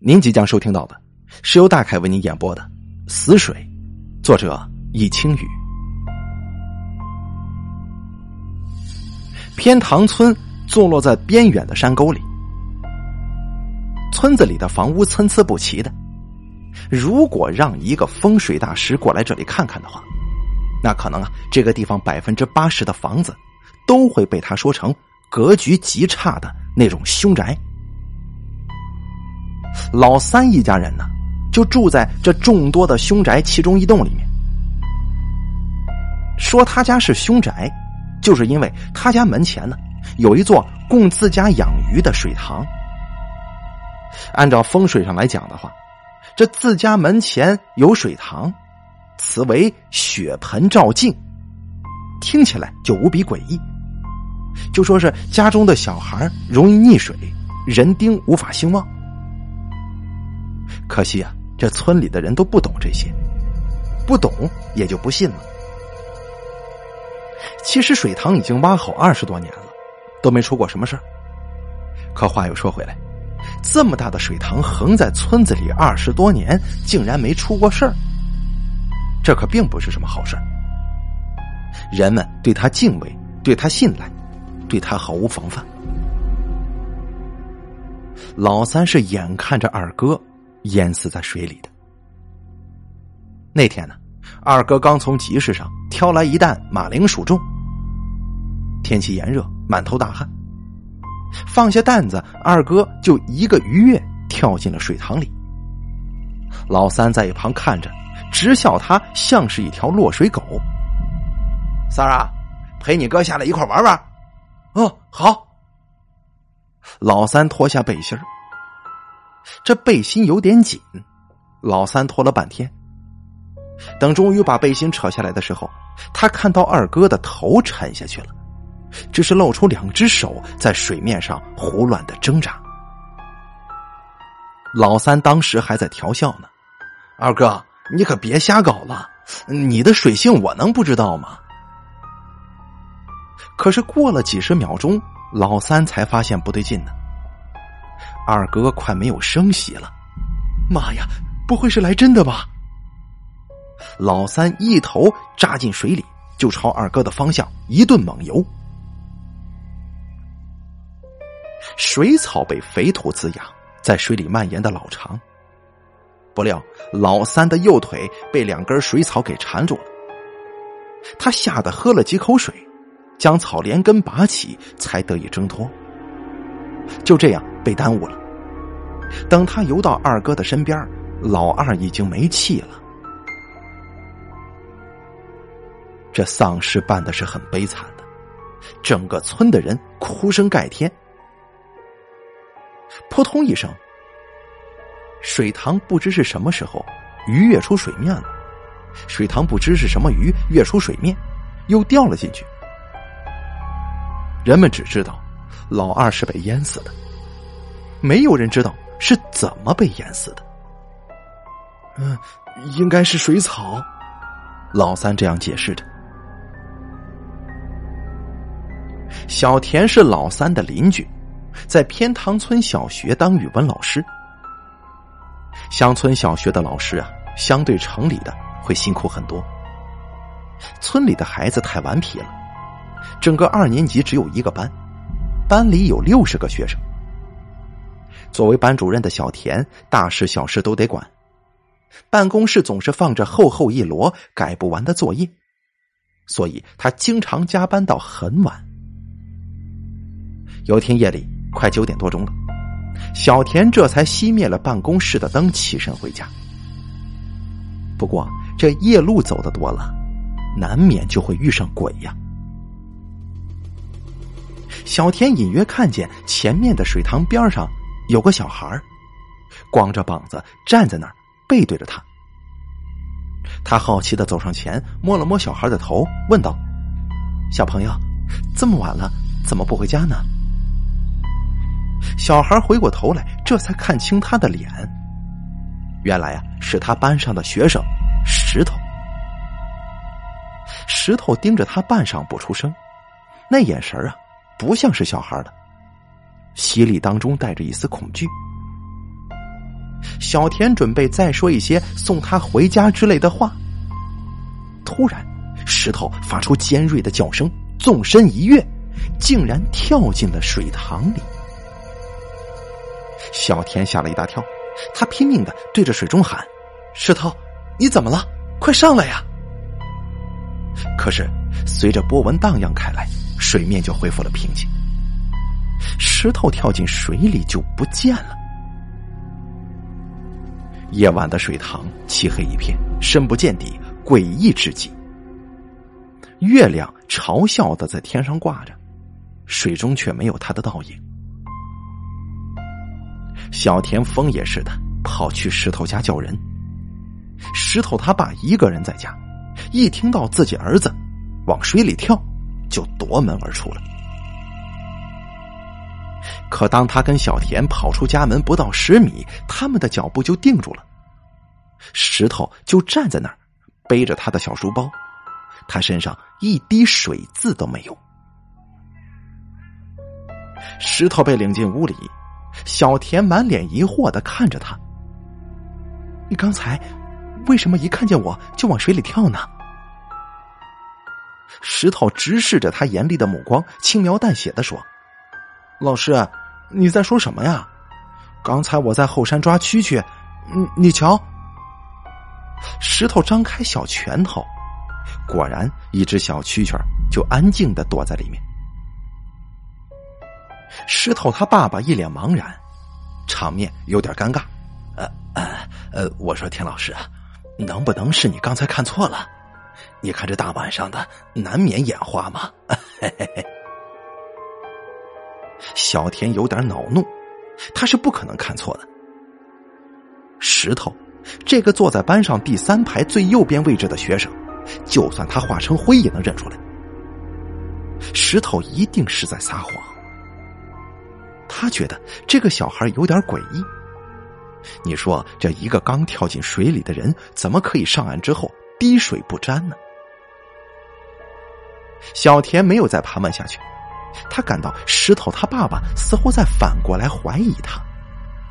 您即将收听到的是由大凯为您演播的《死水》，作者易清雨。偏塘村坐落在边远的山沟里，村子里的房屋参差不齐的。如果让一个风水大师过来这里看看的话，那可能啊，这个地方百分之八十的房子都会被他说成格局极差的那种凶宅。老三一家人呢，就住在这众多的凶宅其中一栋里面。说他家是凶宅，就是因为他家门前呢有一座供自家养鱼的水塘。按照风水上来讲的话，这自家门前有水塘，此为血盆照镜，听起来就无比诡异。就说是家中的小孩容易溺水，人丁无法兴旺。可惜啊，这村里的人都不懂这些，不懂也就不信了。其实水塘已经挖好二十多年了，都没出过什么事儿。可话又说回来，这么大的水塘横在村子里二十多年，竟然没出过事儿，这可并不是什么好事儿。人们对他敬畏，对他信赖，对他毫无防范。老三是眼看着二哥。淹死在水里的那天呢，二哥刚从集市上挑来一担马铃薯种。天气炎热，满头大汗，放下担子，二哥就一个鱼跃跳进了水塘里。老三在一旁看着，直笑他像是一条落水狗。三儿啊，陪你哥下来一块玩玩。哦，好。老三脱下背心儿。这背心有点紧，老三拖了半天。等终于把背心扯下来的时候，他看到二哥的头沉下去了，只是露出两只手在水面上胡乱的挣扎。老三当时还在调笑呢：“二哥，你可别瞎搞了，你的水性我能不知道吗？”可是过了几十秒钟，老三才发现不对劲呢。二哥快没有声息了，妈呀！不会是来真的吧？老三一头扎进水里，就朝二哥的方向一顿猛游。水草被肥土滋养，在水里蔓延的老长。不料老三的右腿被两根水草给缠住了，他吓得喝了几口水，将草连根拔起，才得以挣脱。就这样被耽误了。等他游到二哥的身边，老二已经没气了。这丧事办的是很悲惨的，整个村的人哭声盖天。扑通一声，水塘不知是什么时候鱼跃出水面了。水塘不知是什么鱼跃出水面，又掉了进去。人们只知道老二是被淹死的。没有人知道是怎么被淹死的。嗯，应该是水草。老三这样解释着。小田是老三的邻居，在偏塘村小学当语文老师。乡村小学的老师啊，相对城里的会辛苦很多。村里的孩子太顽皮了，整个二年级只有一个班，班里有六十个学生。作为班主任的小田，大事小事都得管，办公室总是放着厚厚一摞改不完的作业，所以他经常加班到很晚。有天夜里快九点多钟了，小田这才熄灭了办公室的灯，起身回家。不过这夜路走的多了，难免就会遇上鬼呀。小田隐约看见前面的水塘边上。有个小孩光着膀子站在那儿，背对着他。他好奇的走上前，摸了摸小孩的头，问道：“小朋友，这么晚了，怎么不回家呢？”小孩回过头来，这才看清他的脸。原来啊，是他班上的学生石头。石头盯着他半晌不出声，那眼神啊，不像是小孩的。犀利当中带着一丝恐惧。小田准备再说一些送他回家之类的话，突然，石头发出尖锐的叫声，纵身一跃，竟然跳进了水塘里。小田吓了一大跳，他拼命的对着水中喊：“石头，你怎么了？快上来呀！”可是，随着波纹荡漾开来，水面就恢复了平静。石头跳进水里就不见了。夜晚的水塘漆黑一片，深不见底，诡异至极。月亮嘲笑的在天上挂着，水中却没有他的倒影。小田疯也是的跑去石头家叫人。石头他爸一个人在家，一听到自己儿子往水里跳，就夺门而出了。可当他跟小田跑出家门不到十米，他们的脚步就定住了。石头就站在那儿，背着他的小书包，他身上一滴水渍都没有。石头被领进屋里，小田满脸疑惑的看着他：“你刚才为什么一看见我就往水里跳呢？”石头直视着他严厉的目光，轻描淡写的说。老师，你在说什么呀？刚才我在后山抓蛐蛐，嗯，你瞧。石头张开小拳头，果然一只小蛐蛐就安静的躲在里面。石头他爸爸一脸茫然，场面有点尴尬。呃呃呃，我说田老师，能不能是你刚才看错了？你看这大晚上的，难免眼花嘛。嘿嘿嘿。小田有点恼怒，他是不可能看错的。石头，这个坐在班上第三排最右边位置的学生，就算他化成灰也能认出来。石头一定是在撒谎。他觉得这个小孩有点诡异。你说，这一个刚跳进水里的人，怎么可以上岸之后滴水不沾呢？小田没有再盘问下去。他感到石头他爸爸似乎在反过来怀疑他，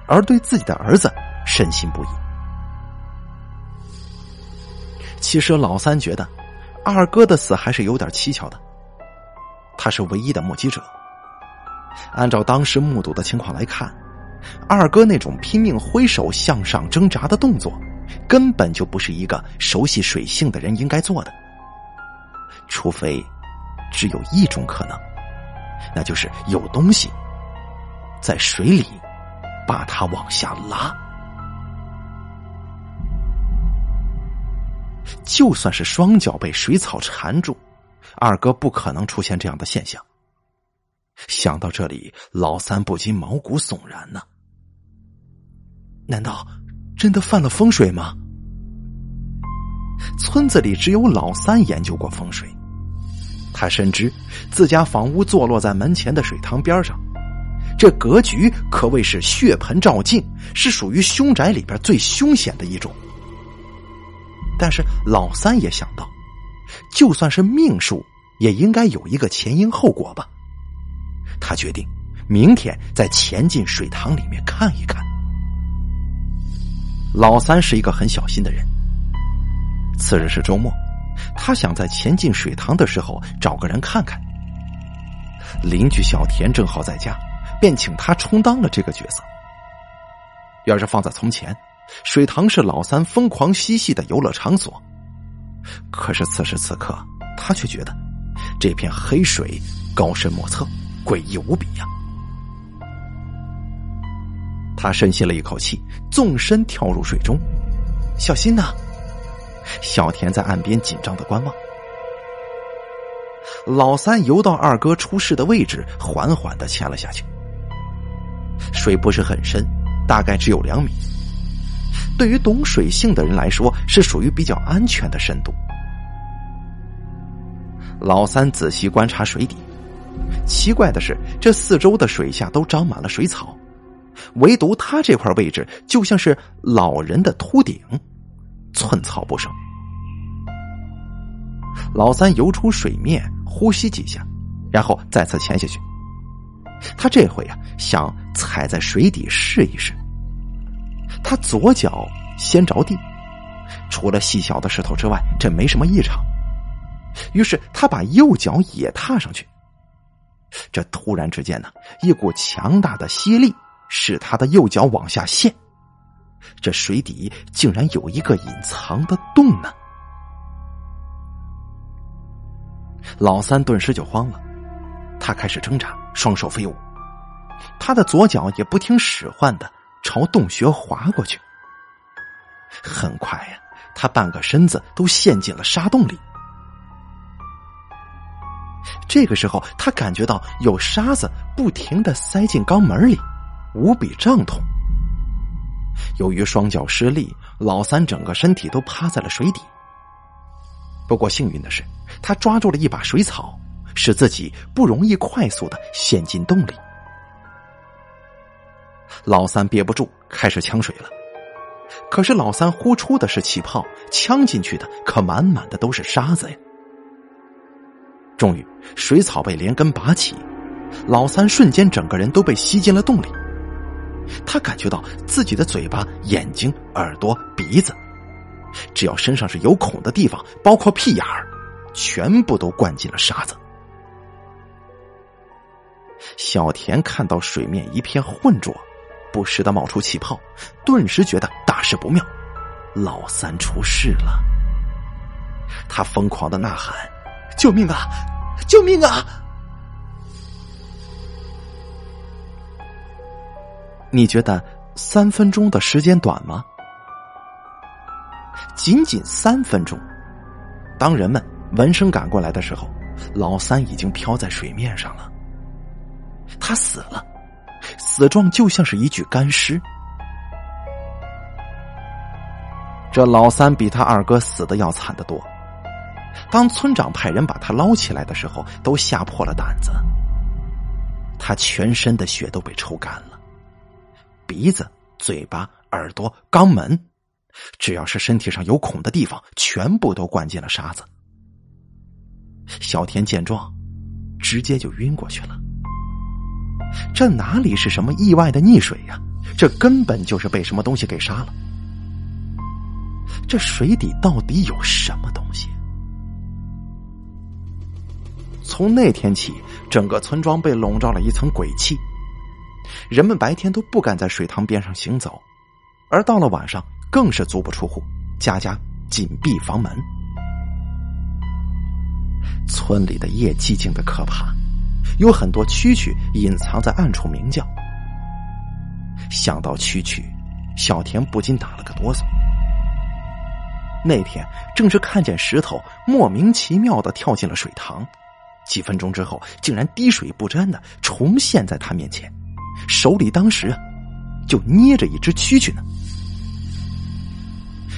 而对自己的儿子深信不疑。其实老三觉得二哥的死还是有点蹊跷的。他是唯一的目击者，按照当时目睹的情况来看，二哥那种拼命挥手向上挣扎的动作，根本就不是一个熟悉水性的人应该做的。除非，只有一种可能。那就是有东西在水里把他往下拉。就算是双脚被水草缠住，二哥不可能出现这样的现象。想到这里，老三不禁毛骨悚然呢。难道真的犯了风水吗？村子里只有老三研究过风水。他深知自家房屋坐落在门前的水塘边上，这格局可谓是血盆照镜，是属于凶宅里边最凶险的一种。但是老三也想到，就算是命数，也应该有一个前因后果吧。他决定明天再潜进水塘里面看一看。老三是一个很小心的人。次日是周末。他想在前进水塘的时候找个人看看。邻居小田正好在家，便请他充当了这个角色。要是放在从前，水塘是老三疯狂嬉戏的游乐场所。可是此时此刻，他却觉得这片黑水高深莫测，诡异无比呀。他深吸了一口气，纵身跳入水中，小心呐！小田在岸边紧张的观望，老三游到二哥出事的位置，缓缓的潜了下去。水不是很深，大概只有两米。对于懂水性的人来说，是属于比较安全的深度。老三仔细观察水底，奇怪的是，这四周的水下都长满了水草，唯独他这块位置就像是老人的秃顶。寸草不生。老三游出水面，呼吸几下，然后再次潜下去。他这回啊，想踩在水底试一试。他左脚先着地，除了细小的石头之外，这没什么异常。于是他把右脚也踏上去。这突然之间呢，一股强大的吸力使他的右脚往下陷，这水底竟然有一个隐藏的洞呢。老三顿时就慌了，他开始挣扎，双手飞舞，他的左脚也不听使唤的朝洞穴滑过去。很快呀，他半个身子都陷进了沙洞里。这个时候，他感觉到有沙子不停的塞进肛门里，无比胀痛。由于双脚失力，老三整个身体都趴在了水底。不过幸运的是，他抓住了一把水草，使自己不容易快速的陷进洞里。老三憋不住，开始呛水了。可是老三呼出的是气泡，呛进去的可满满的都是沙子呀。终于，水草被连根拔起，老三瞬间整个人都被吸进了洞里。他感觉到自己的嘴巴、眼睛、耳朵、鼻子，只要身上是有孔的地方，包括屁眼儿，全部都灌进了沙子。小田看到水面一片浑浊，不时的冒出气泡，顿时觉得大事不妙，老三出事了。他疯狂的呐喊。救命啊！救命啊！你觉得三分钟的时间短吗？仅仅三分钟。当人们闻声赶过来的时候，老三已经飘在水面上了。他死了，死状就像是一具干尸。这老三比他二哥死的要惨得多。当村长派人把他捞起来的时候，都吓破了胆子。他全身的血都被抽干了，鼻子、嘴巴、耳朵、肛门，只要是身体上有孔的地方，全部都灌进了沙子。小田见状，直接就晕过去了。这哪里是什么意外的溺水呀？这根本就是被什么东西给杀了。这水底到底有什么东西？从那天起，整个村庄被笼罩了一层鬼气，人们白天都不敢在水塘边上行走，而到了晚上更是足不出户，家家紧闭房门。村里的夜寂静的可怕，有很多蛐蛐隐藏在暗处鸣叫。想到蛐蛐，小田不禁打了个哆嗦。那天正是看见石头莫名其妙的跳进了水塘。几分钟之后，竟然滴水不沾的重现在他面前，手里当时啊，就捏着一只蛐蛐呢。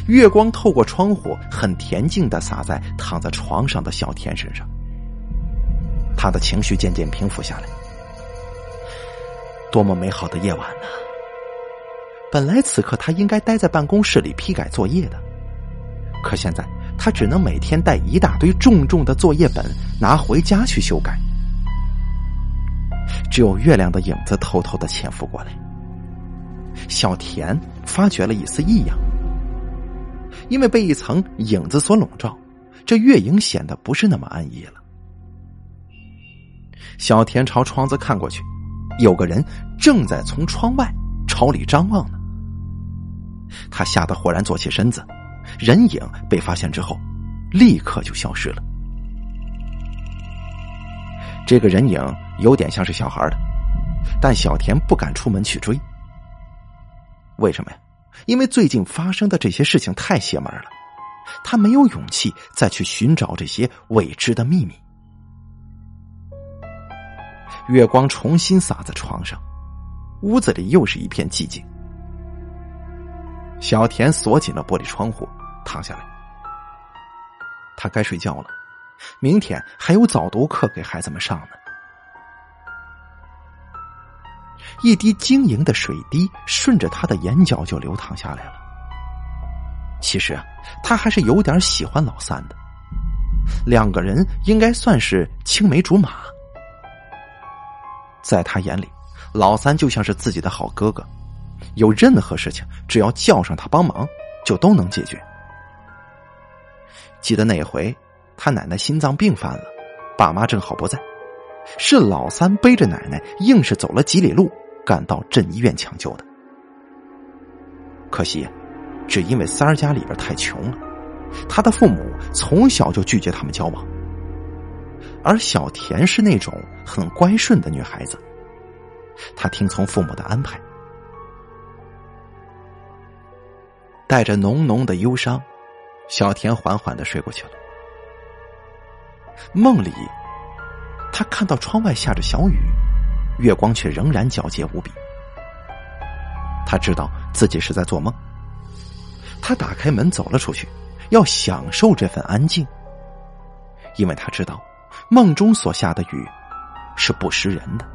月光透过窗户，很恬静的洒在躺在床上的小田身上。他的情绪渐渐平复下来。多么美好的夜晚呢！本来此刻他应该待在办公室里批改作业的，可现在。他只能每天带一大堆重重的作业本拿回家去修改。只有月亮的影子偷偷的潜伏过来。小田发觉了一丝异样，因为被一层影子所笼罩，这月影显得不是那么安逸了。小田朝窗子看过去，有个人正在从窗外朝里张望呢。他吓得豁然坐起身子。人影被发现之后，立刻就消失了。这个人影有点像是小孩的，但小田不敢出门去追。为什么呀？因为最近发生的这些事情太邪门了，他没有勇气再去寻找这些未知的秘密。月光重新洒在床上，屋子里又是一片寂静。小田锁紧了玻璃窗户。躺下来，他该睡觉了。明天还有早读课给孩子们上呢。一滴晶莹的水滴顺着他的眼角就流淌下来了。其实啊，他还是有点喜欢老三的，两个人应该算是青梅竹马。在他眼里，老三就像是自己的好哥哥，有任何事情只要叫上他帮忙，就都能解决。记得那回，他奶奶心脏病犯了，爸妈正好不在，是老三背着奶奶，硬是走了几里路，赶到镇医院抢救的。可惜，只因为三儿家里边太穷了，他的父母从小就拒绝他们交往。而小田是那种很乖顺的女孩子，她听从父母的安排，带着浓浓的忧伤，小田缓缓的睡过去了。梦里，他看到窗外下着小雨，月光却仍然皎洁无比。他知道自己是在做梦。他打开门走了出去，要享受这份安静，因为他知道。梦中所下的雨是不识人的。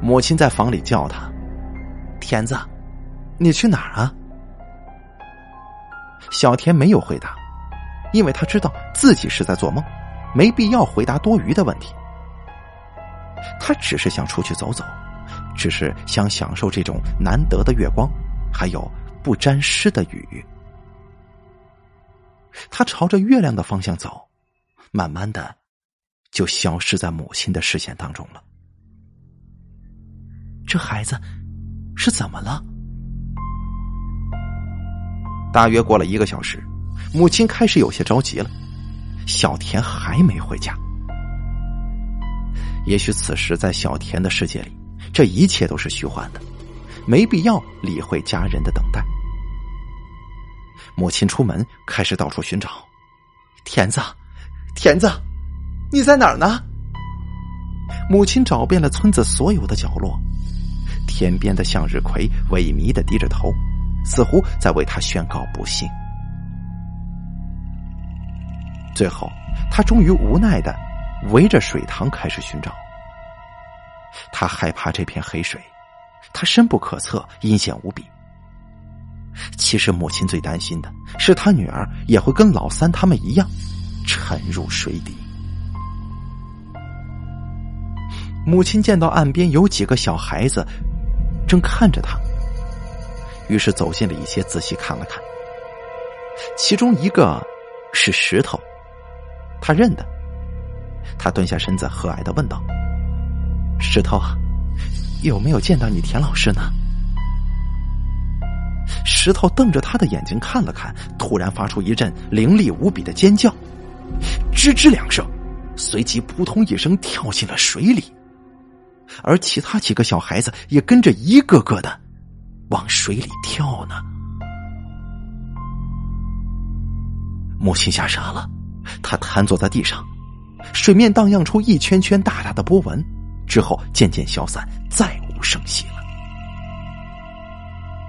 母亲在房里叫他：“田子，你去哪儿啊？”小田没有回答，因为他知道自己是在做梦，没必要回答多余的问题。他只是想出去走走，只是想享受这种难得的月光，还有不沾湿的雨。他朝着月亮的方向走，慢慢的，就消失在母亲的视线当中了。这孩子是怎么了？大约过了一个小时，母亲开始有些着急了。小田还没回家。也许此时在小田的世界里，这一切都是虚幻的，没必要理会家人的等待。母亲出门，开始到处寻找。田子，田子，你在哪儿呢？母亲找遍了村子所有的角落，天边的向日葵萎靡的低着头，似乎在为他宣告不幸。最后，他终于无奈的围着水塘开始寻找。他害怕这片黑水，他深不可测，阴险无比。其实，母亲最担心的是，他女儿也会跟老三他们一样沉入水底。母亲见到岸边有几个小孩子正看着他，于是走近了一些，仔细看了看。其中一个是石头，他认得。他蹲下身子，和蔼的问道：“石头啊，有没有见到你田老师呢？”石头瞪着他的眼睛看了看，突然发出一阵凌厉无比的尖叫，吱吱两声，随即扑通一声跳进了水里，而其他几个小孩子也跟着一个个的往水里跳呢。母亲吓傻了，他瘫坐在地上，水面荡漾出一圈圈大大的波纹，之后渐渐消散，再无声息了。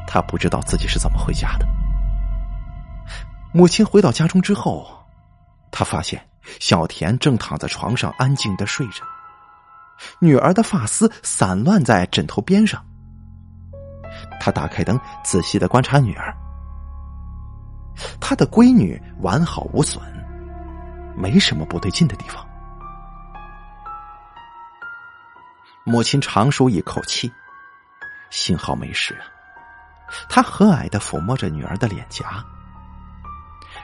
他不知道自己是怎么回家的。母亲回到家中之后，他发现小田正躺在床上安静的睡着，女儿的发丝散乱在枕头边上。他打开灯，仔细的观察女儿，他的闺女完好无损，没什么不对劲的地方。母亲长舒一口气，幸好没事啊。她和蔼的抚摸着女儿的脸颊。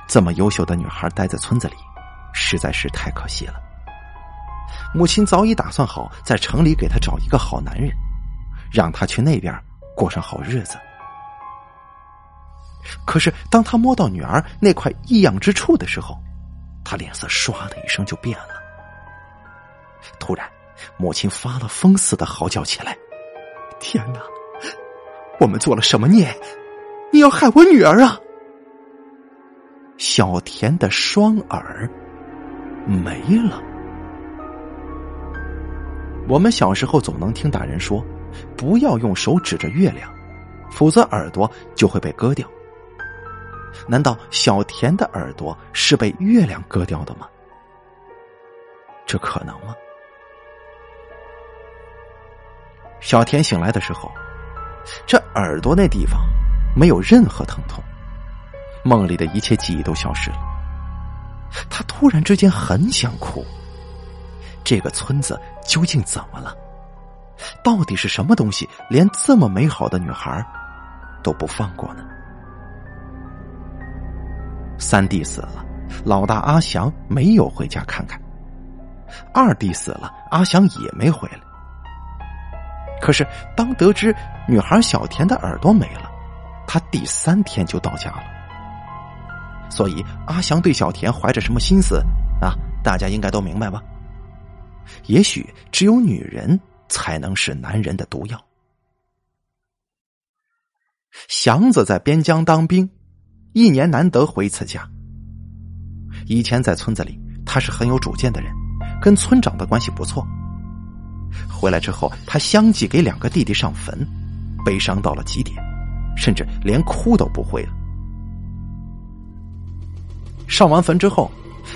这么优秀的女孩待在村子里，实在是太可惜了。母亲早已打算好，在城里给她找一个好男人，让她去那边过上好日子。可是，当他摸到女儿那块异样之处的时候，他脸色唰的一声就变了。突然，母亲发了疯似的嚎叫起来：“天哪！”我们做了什么孽？你要害我女儿啊！小田的双耳没了。我们小时候总能听大人说，不要用手指着月亮，否则耳朵就会被割掉。难道小田的耳朵是被月亮割掉的吗？这可能吗？小田醒来的时候。这耳朵那地方没有任何疼痛，梦里的一切记忆都消失了。他突然之间很想哭。这个村子究竟怎么了？到底是什么东西，连这么美好的女孩都不放过呢？三弟死了，老大阿祥没有回家看看；二弟死了，阿祥也没回来。可是，当得知女孩小田的耳朵没了，他第三天就到家了。所以，阿祥对小田怀着什么心思啊？大家应该都明白吧？也许只有女人才能是男人的毒药。祥子在边疆当兵，一年难得回一次家。以前在村子里，他是很有主见的人，跟村长的关系不错。回来之后，他相继给两个弟弟上坟，悲伤到了极点，甚至连哭都不会了。上完坟之后，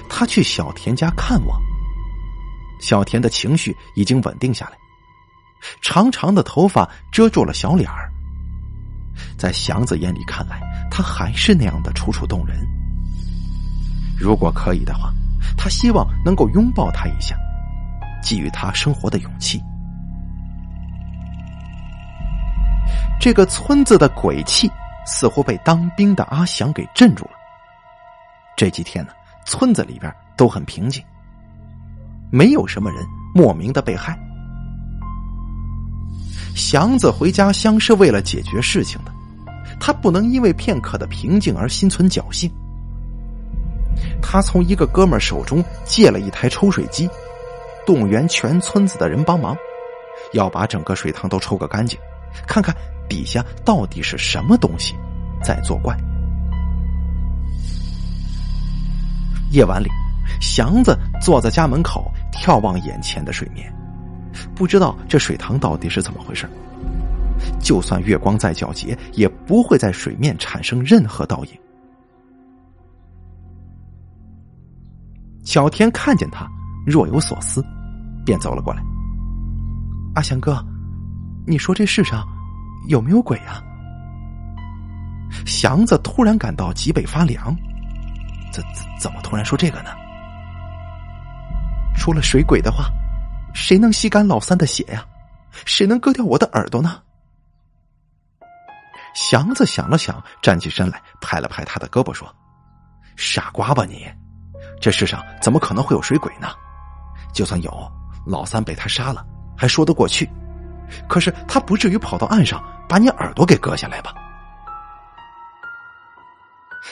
他去小田家看望。小田的情绪已经稳定下来，长长的头发遮住了小脸儿。在祥子眼里看来，他还是那样的楚楚动人。如果可以的话，他希望能够拥抱他一下，给予他生活的勇气。这个村子的鬼气似乎被当兵的阿祥给镇住了。这几天呢，村子里边都很平静。没有什么人莫名的被害。祥子回家乡是为了解决事情的，他不能因为片刻的平静而心存侥幸。他从一个哥们手中借了一台抽水机，动员全村子的人帮忙，要把整个水塘都抽个干净，看看底下到底是什么东西在作怪。夜晚里，祥子坐在家门口。眺望眼前的水面，不知道这水塘到底是怎么回事。就算月光再皎洁，也不会在水面产生任何倒影。小天看见他，若有所思，便走了过来。阿祥哥，你说这世上有没有鬼啊？祥子突然感到脊背发凉，怎怎怎么突然说这个呢？除了水鬼的话，谁能吸干老三的血呀？谁能割掉我的耳朵呢？祥子想了想，站起身来，拍了拍他的胳膊，说：“傻瓜吧你！这世上怎么可能会有水鬼呢？就算有，老三被他杀了，还说得过去。可是他不至于跑到岸上把你耳朵给割下来吧？”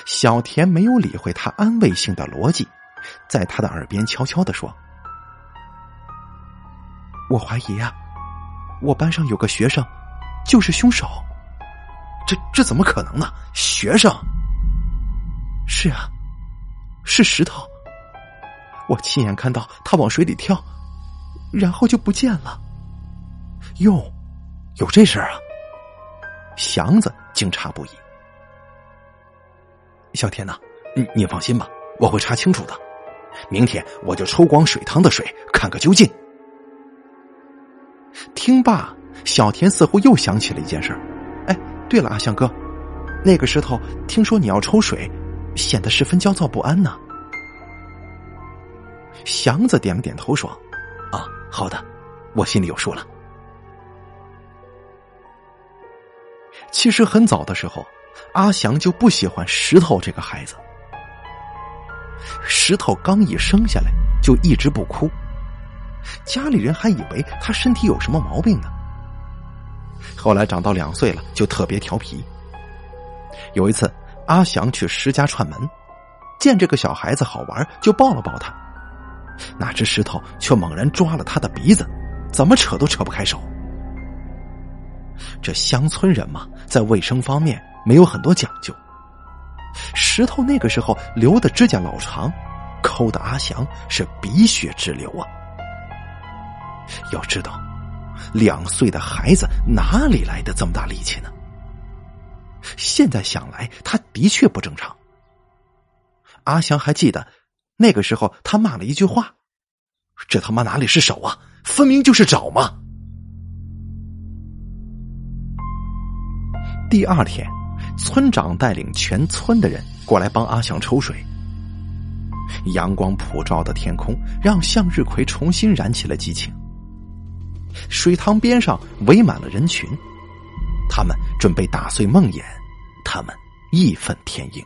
小田没有理会他安慰性的逻辑，在他的耳边悄悄的说。我怀疑啊，我班上有个学生就是凶手。这这怎么可能呢？学生？是啊，是石头。我亲眼看到他往水里跳，然后就不见了。哟，有这事儿啊！祥子惊诧不已。小天呐，你你放心吧，我会查清楚的。明天我就抽光水塘的水，看个究竟。听罢，小田似乎又想起了一件事哎，对了，阿香哥，那个石头听说你要抽水，显得十分焦躁不安呢。祥子点了点头说：“啊，好的，我心里有数了。”其实很早的时候，阿祥就不喜欢石头这个孩子。石头刚一生下来就一直不哭。家里人还以为他身体有什么毛病呢。后来长到两岁了，就特别调皮。有一次，阿祥去石家串门，见这个小孩子好玩，就抱了抱他。哪知石头却猛然抓了他的鼻子，怎么扯都扯不开手。这乡村人嘛，在卫生方面没有很多讲究。石头那个时候留的指甲老长，抠的阿祥是鼻血直流啊。要知道，两岁的孩子哪里来的这么大力气呢？现在想来，他的确不正常。阿祥还记得那个时候，他骂了一句话：“这他妈哪里是手啊，分明就是爪嘛！”第二天，村长带领全村的人过来帮阿祥抽水。阳光普照的天空让向日葵重新燃起了激情。水塘边上围满了人群，他们准备打碎梦魇，他们义愤填膺。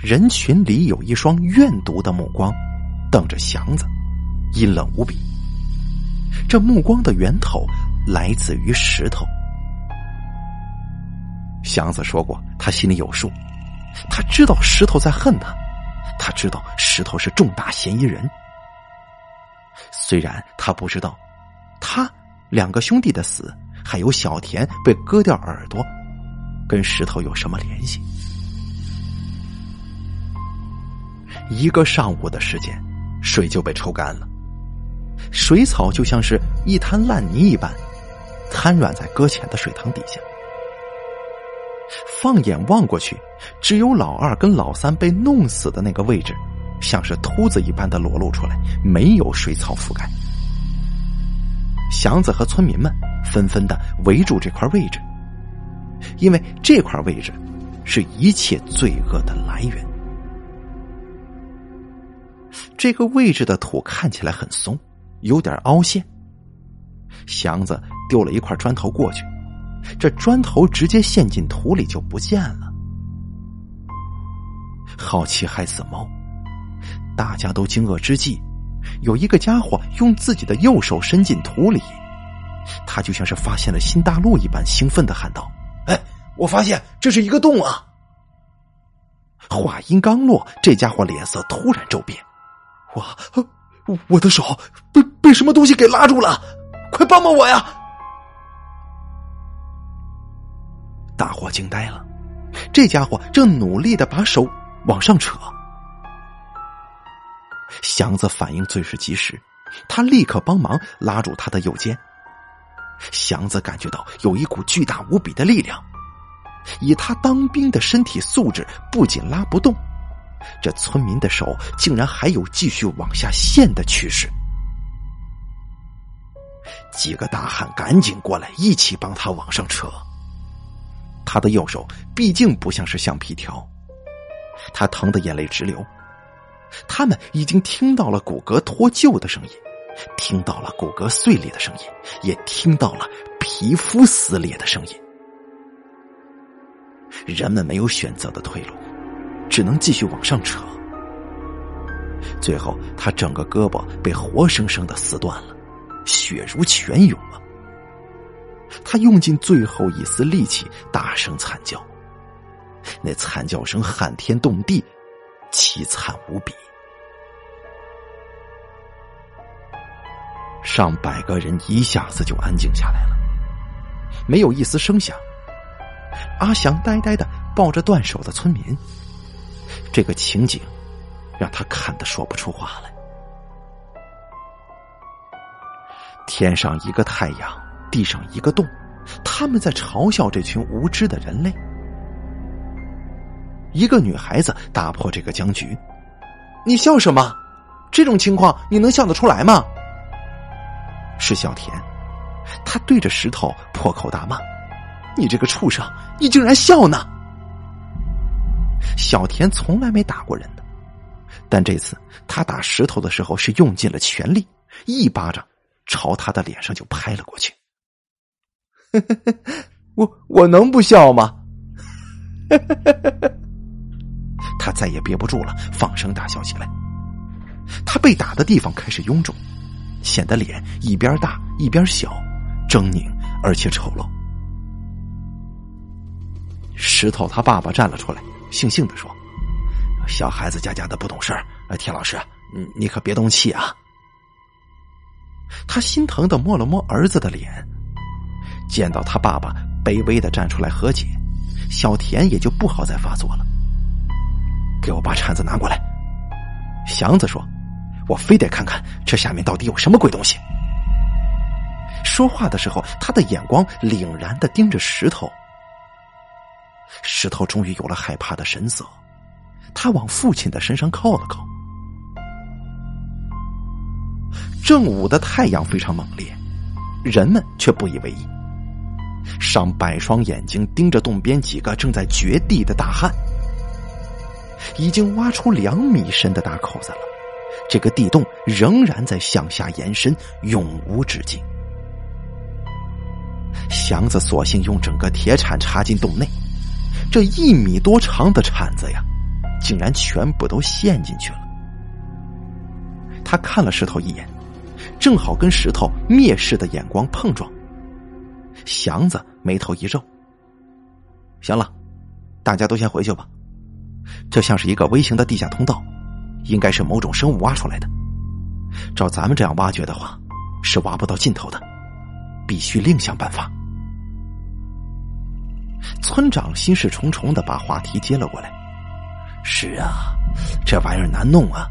人群里有一双怨毒的目光，瞪着祥子，阴冷无比。这目光的源头来自于石头。祥子说过，他心里有数，他知道石头在恨他，他知道石头是重大嫌疑人。虽然他不知道，他两个兄弟的死，还有小田被割掉耳朵，跟石头有什么联系？一个上午的时间，水就被抽干了，水草就像是一滩烂泥一般，瘫软在搁浅的水塘底下。放眼望过去，只有老二跟老三被弄死的那个位置，像是秃子一般的裸露出来，没有水草覆盖。祥子和村民们纷纷的围住这块位置，因为这块位置是一切罪恶的来源。这个位置的土看起来很松，有点凹陷。祥子丢了一块砖头过去，这砖头直接陷进土里就不见了。好奇害死猫，大家都惊愕之际，有一个家伙用自己的右手伸进土里，他就像是发现了新大陆一般，兴奋的喊道：“哎，我发现这是一个洞啊！”话音刚落，这家伙脸色突然骤变。我，我的手被被什么东西给拉住了！快帮帮我呀！大伙惊呆了，这家伙正努力的把手往上扯。祥子反应最是及时，他立刻帮忙拉住他的右肩。祥子感觉到有一股巨大无比的力量，以他当兵的身体素质，不仅拉不动。这村民的手竟然还有继续往下陷的趋势，几个大汉赶紧过来，一起帮他往上扯。他的右手毕竟不像是橡皮条，他疼得眼泪直流。他们已经听到了骨骼脱臼的声音，听到了骨骼碎裂的声音，也听到了皮肤撕裂的声音。人们没有选择的退路。只能继续往上扯，最后他整个胳膊被活生生的撕断了，血如泉涌啊！他用尽最后一丝力气，大声惨叫，那惨叫声撼天动地，凄惨无比。上百个人一下子就安静下来了，没有一丝声响。阿祥呆呆的抱着断手的村民。这个情景让他看得说不出话来。天上一个太阳，地上一个洞，他们在嘲笑这群无知的人类。一个女孩子打破这个僵局：“你笑什么？这种情况你能笑得出来吗？”是小田，他对着石头破口大骂：“你这个畜生，你竟然笑呢！”小田从来没打过人的，但这次他打石头的时候是用尽了全力，一巴掌朝他的脸上就拍了过去。我我能不笑吗？他再也憋不住了，放声大笑起来。他被打的地方开始臃肿，显得脸一边大一边小，狰狞而且丑陋。石头他爸爸站了出来。悻悻的说：“小孩子家家的不懂事儿，田老师，你你可别动气啊。”他心疼的摸了摸儿子的脸，见到他爸爸卑微的站出来和解，小田也就不好再发作了。给我把铲子拿过来。祥子说：“我非得看看这下面到底有什么鬼东西。”说话的时候，他的眼光凛然的盯着石头。石头终于有了害怕的神色，他往父亲的身上靠了靠。正午的太阳非常猛烈，人们却不以为意。上百双眼睛盯着洞边几个正在掘地的大汉，已经挖出两米深的大口子了，这个地洞仍然在向下延伸，永无止境。祥子索性用整个铁铲插进洞内，这一米多长的铲子呀，竟然全部都陷进去了。他看了石头一眼，正好跟石头蔑视的眼光碰撞。祥子眉头一皱：“行了，大家都先回去吧。这像是一个微型的地下通道，应该是某种生物挖出来的。照咱们这样挖掘的话，是挖不到尽头的，必须另想办法。”村长心事重重的把话题接了过来：“是啊，这玩意儿难弄啊，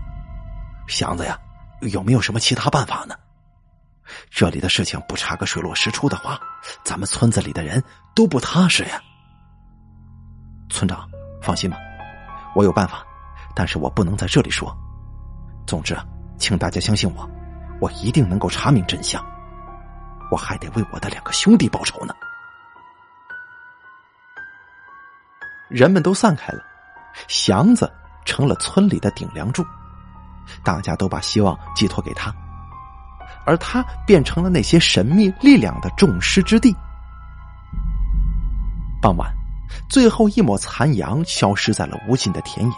祥子呀。”有没有什么其他办法呢？这里的事情不查个水落石出的话，咱们村子里的人都不踏实呀。村长，放心吧，我有办法，但是我不能在这里说。总之，请大家相信我，我一定能够查明真相。我还得为我的两个兄弟报仇呢。人们都散开了，祥子成了村里的顶梁柱。大家都把希望寄托给他，而他变成了那些神秘力量的众矢之的。傍晚，最后一抹残阳消失在了无尽的田野，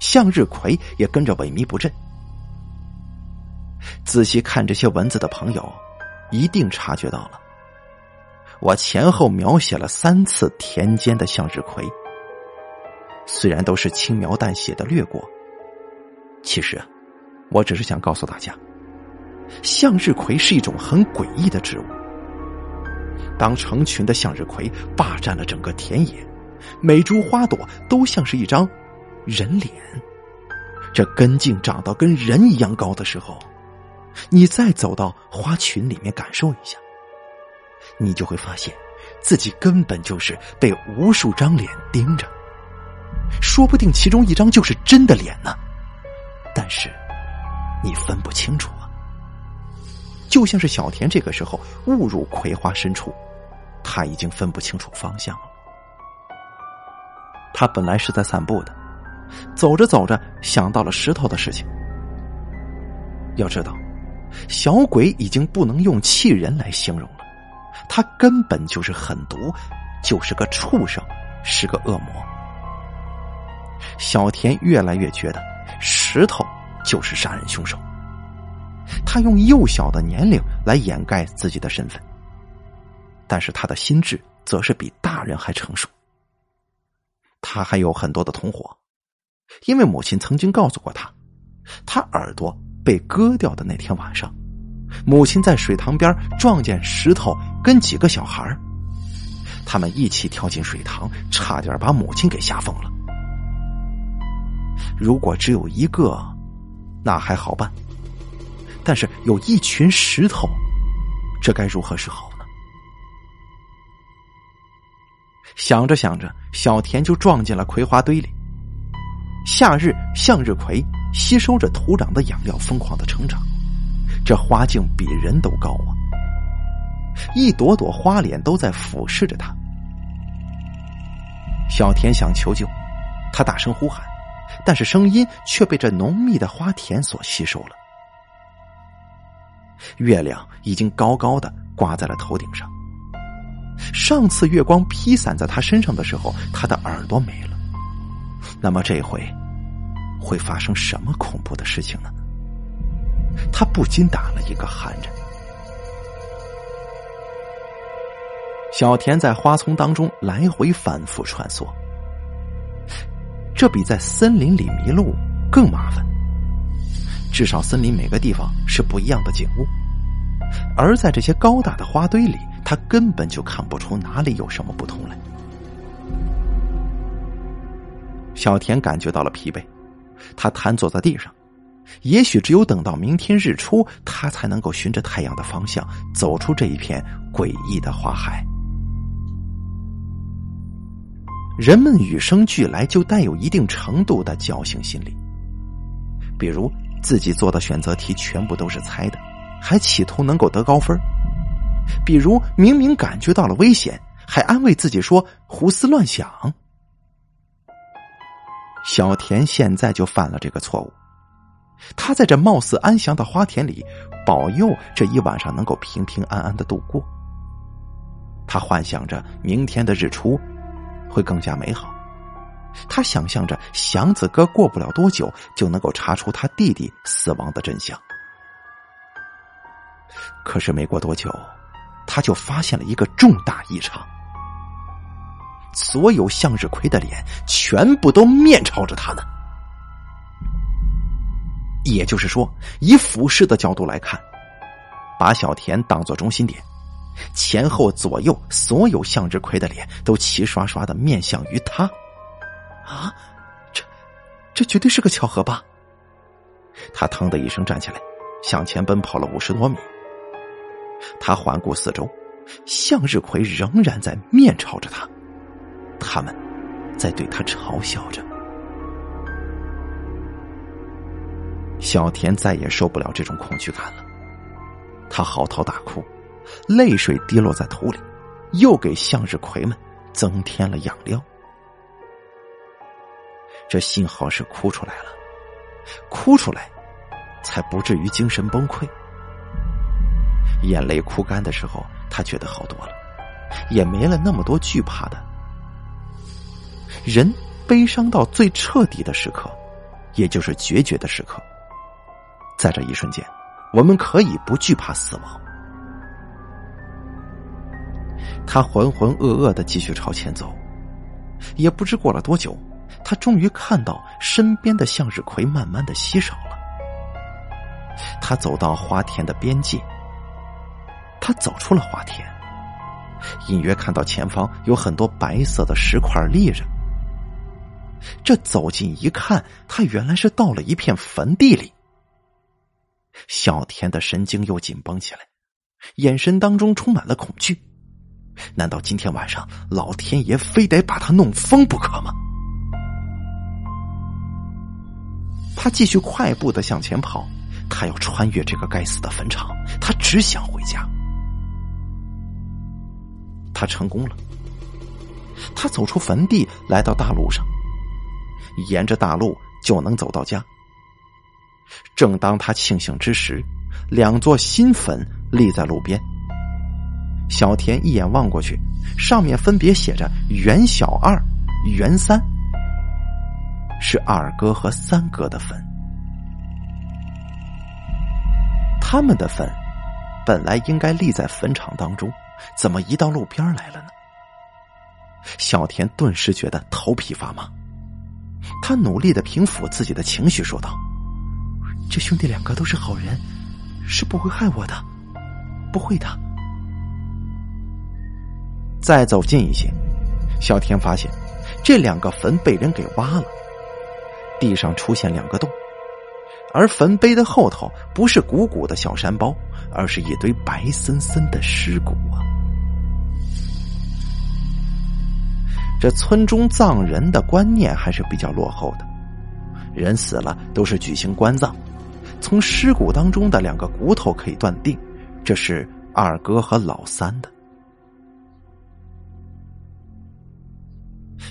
向日葵也跟着萎靡不振。仔细看这些文字的朋友，一定察觉到了，我前后描写了三次田间的向日葵，虽然都是轻描淡写的掠过。其实，我只是想告诉大家，向日葵是一种很诡异的植物。当成群的向日葵霸占了整个田野，每株花朵都像是一张人脸，这根茎长到跟人一样高的时候，你再走到花群里面感受一下，你就会发现自己根本就是被无数张脸盯着，说不定其中一张就是真的脸呢。但是，你分不清楚！就像是小田这个时候误入葵花深处，他已经分不清楚方向了。他本来是在散步的，走着走着想到了石头的事情。要知道，小鬼已经不能用气人来形容了，他根本就是狠毒，就是个畜生，是个恶魔。小田越来越觉得。石头就是杀人凶手。他用幼小的年龄来掩盖自己的身份，但是他的心智则是比大人还成熟。他还有很多的同伙，因为母亲曾经告诉过他，他耳朵被割掉的那天晚上，母亲在水塘边撞见石头跟几个小孩他们一起跳进水塘，差点把母亲给吓疯了。如果只有一个，那还好办；但是有一群石头，这该如何是好呢？想着想着，小田就撞进了葵花堆里。夏日向日葵吸收着土壤的养料，疯狂的成长。这花茎比人都高啊！一朵朵花脸都在俯视着他。小田想求救，他大声呼喊。但是声音却被这浓密的花田所吸收了。月亮已经高高的挂在了头顶上。上次月光披散在他身上的时候，他的耳朵没了。那么这回会发生什么恐怖的事情呢？他不禁打了一个寒颤。小田在花丛当中来回反复穿梭。这比在森林里迷路更麻烦。至少森林每个地方是不一样的景物，而在这些高大的花堆里，他根本就看不出哪里有什么不同来。小田感觉到了疲惫，他瘫坐在地上。也许只有等到明天日出，他才能够循着太阳的方向走出这一片诡异的花海。人们与生俱来就带有一定程度的侥幸心理，比如自己做的选择题全部都是猜的，还企图能够得高分；比如明明感觉到了危险，还安慰自己说胡思乱想。小田现在就犯了这个错误，他在这貌似安详的花田里，保佑这一晚上能够平平安安的度过。他幻想着明天的日出会更加美好，他想象着祥子哥过不了多久就能够查出他弟弟死亡的真相。可是没过多久，他就发现了一个重大异常：所有向日葵的脸全部都面朝着他呢。也就是说，以俯视的角度来看，把小田当做中心点，前后左右所有向日葵的脸都齐刷刷的面向于他。啊，这，这绝对是个巧合吧？他腾的一声站起来，向前奔跑了五十多米。他环顾四周，向日葵仍然在面朝着他，他们在对他嘲笑着。小田再也受不了这种恐惧感了，他嚎啕大哭，泪水滴落在土里，又给向日葵们增添了养料。这幸好是哭出来了，哭出来，才不至于精神崩溃。眼泪哭干的时候，他觉得好多了，也没了那么多惧怕的。人悲伤到最彻底的时刻，也就是决绝的时刻。在这一瞬间，我们可以不惧怕死亡。他浑浑噩噩的继续朝前走，也不知过了多久，他终于看到身边的向日葵慢慢的稀少了。他走到花田的边界，他走出了花田，隐约看到前方有很多白色的石块立着。这走近一看，他原来是到了一片坟地里。小田的神经又紧绷起来，眼神当中充满了恐惧。难道今天晚上老天爷非得把他弄疯不可吗？他继续快步的向前跑，他要穿越这个该死的坟场，他只想回家。他成功了，他走出坟地，来到大路上，沿着大路就能走到家。正当他庆幸之时，两座新坟立在路边。小田一眼望过去，上面分别写着“袁小二”“袁三”，是二哥和三哥的坟。他们的坟本来应该立在坟场当中，怎么移到路边来了呢？小田顿时觉得头皮发麻，他努力的平复自己的情绪，说道。这兄弟两个都是好人，是不会害我的，不会的。再走近一些，小田发现这两个坟被人给挖了，地上出现两个洞，而坟碑的后头不是鼓鼓的小山包，而是一堆白森森的尸骨啊！这村中葬人的观念还是比较落后的，人死了都是举行棺葬。从尸骨当中的两个骨头可以断定，这是二哥和老三的。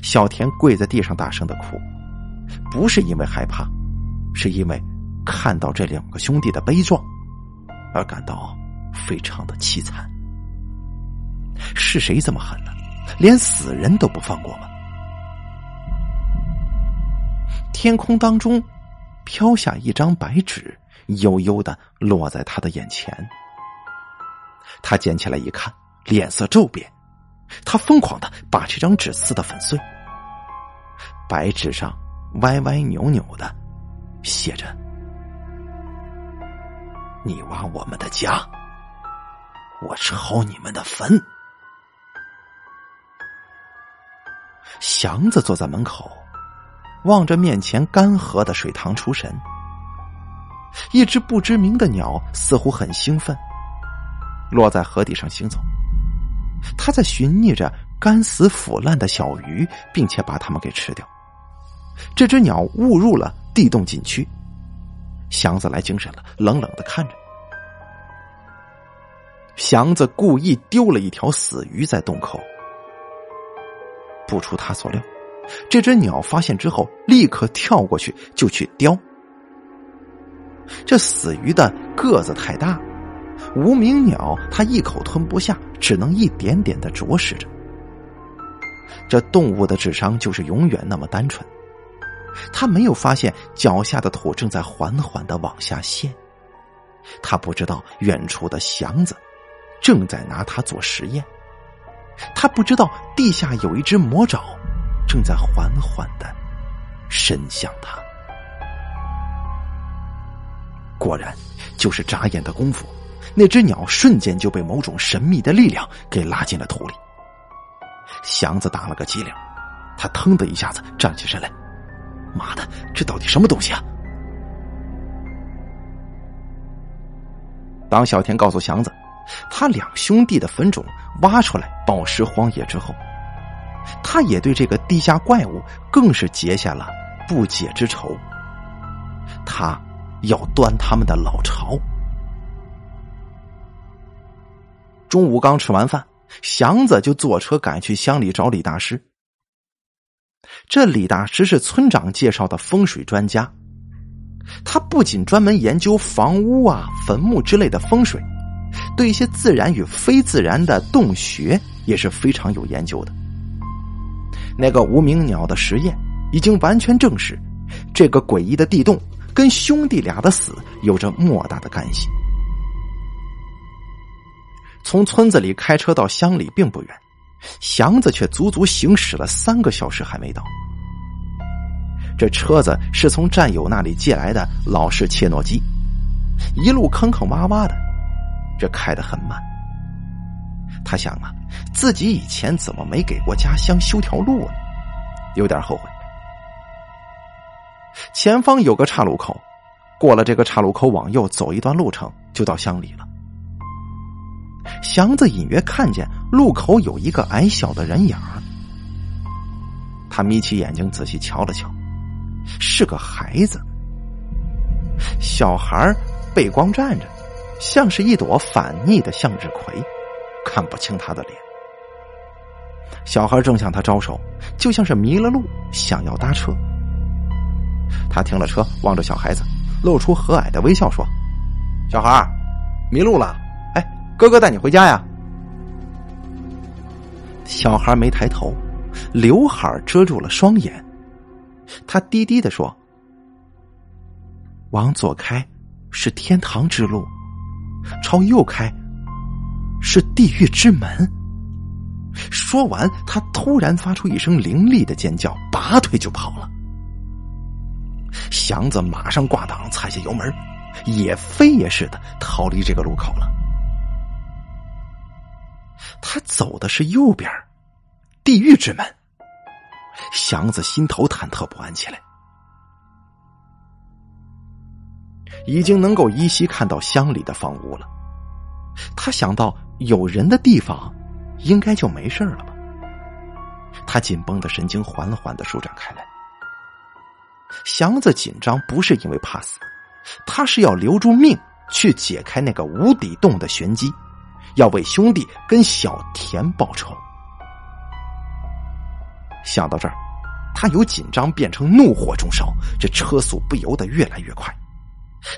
小田跪在地上大声的哭，不是因为害怕，是因为看到这两个兄弟的悲壮，而感到非常的凄惨。是谁这么狠呢，连死人都不放过吗？天空当中飘下一张白纸。悠悠的落在他的眼前，他捡起来一看，脸色骤变，他疯狂的把这张纸撕得粉碎。白纸上歪歪扭扭的写着：“你挖我们的家，我抄你们的坟。”祥子坐在门口，望着面前干涸的水塘出神。一只不知名的鸟似乎很兴奋，落在河底上行走。它在寻觅着干死腐烂的小鱼，并且把它们给吃掉。这只鸟误入了地洞禁区，祥子来精神了，冷冷的看着。祥子故意丢了一条死鱼在洞口，不出他所料，这只鸟发现之后，立刻跳过去就去叼。这死鱼的个子太大，无名鸟它一口吞不下，只能一点点的啄食着。这动物的智商就是永远那么单纯，他没有发现脚下的土正在缓缓的往下陷，他不知道远处的祥子正在拿它做实验，他不知道地下有一只魔爪正在缓缓的伸向他。果然，就是眨眼的功夫，那只鸟瞬间就被某种神秘的力量给拉进了土里。祥子打了个激灵，他腾的一下子站起身来，妈的，这到底什么东西啊？当小田告诉祥子，他两兄弟的坟冢挖出来暴尸荒野之后，他也对这个地下怪物更是结下了不解之仇。他。要端他们的老巢。中午刚吃完饭，祥子就坐车赶去乡里找李大师。这李大师是村长介绍的风水专家，他不仅专门研究房屋啊、坟墓之类的风水，对一些自然与非自然的洞穴也是非常有研究的。那个无名鸟的实验已经完全证实，这个诡异的地洞。跟兄弟俩的死有着莫大的干系。从村子里开车到乡里并不远，祥子却足足行驶了三个小时还没到。这车子是从战友那里借来的老式切诺基，一路坑坑洼洼的，这开得很慢。他想啊，自己以前怎么没给过家乡修条路呢？有点后悔。前方有个岔路口，过了这个岔路口，往右走一段路程就到乡里了。祥子隐约看见路口有一个矮小的人影他眯起眼睛仔细瞧了瞧，是个孩子。小孩背光站着，像是一朵反逆的向日葵，看不清他的脸。小孩正向他招手，就像是迷了路，想要搭车。他停了车，望着小孩子，露出和蔼的微笑，说：“小孩迷路了，哥哥带你回家呀。”小孩没抬头，刘海遮住了双眼。他低低的说：“往左开是天堂之路，朝右开是地狱之门。”说完，他突然发出一声凌厉的尖叫，拔腿就跑了。祥子马上挂档，踩下油门，也飞也似的逃离这个路口了。他走的是右边，地狱之门。祥子心头忐忑不安起来。已经能够依稀看到乡里的房屋了，他想到有人的地方，应该就没事了吧？他紧绷的神经缓缓的舒展开来。祥子紧张不是因为怕死，他是要留住命去解开那个无底洞的玄机，要为兄弟跟小田报仇。想到这儿，他由紧张变成怒火中烧，这车速不由得越来越快。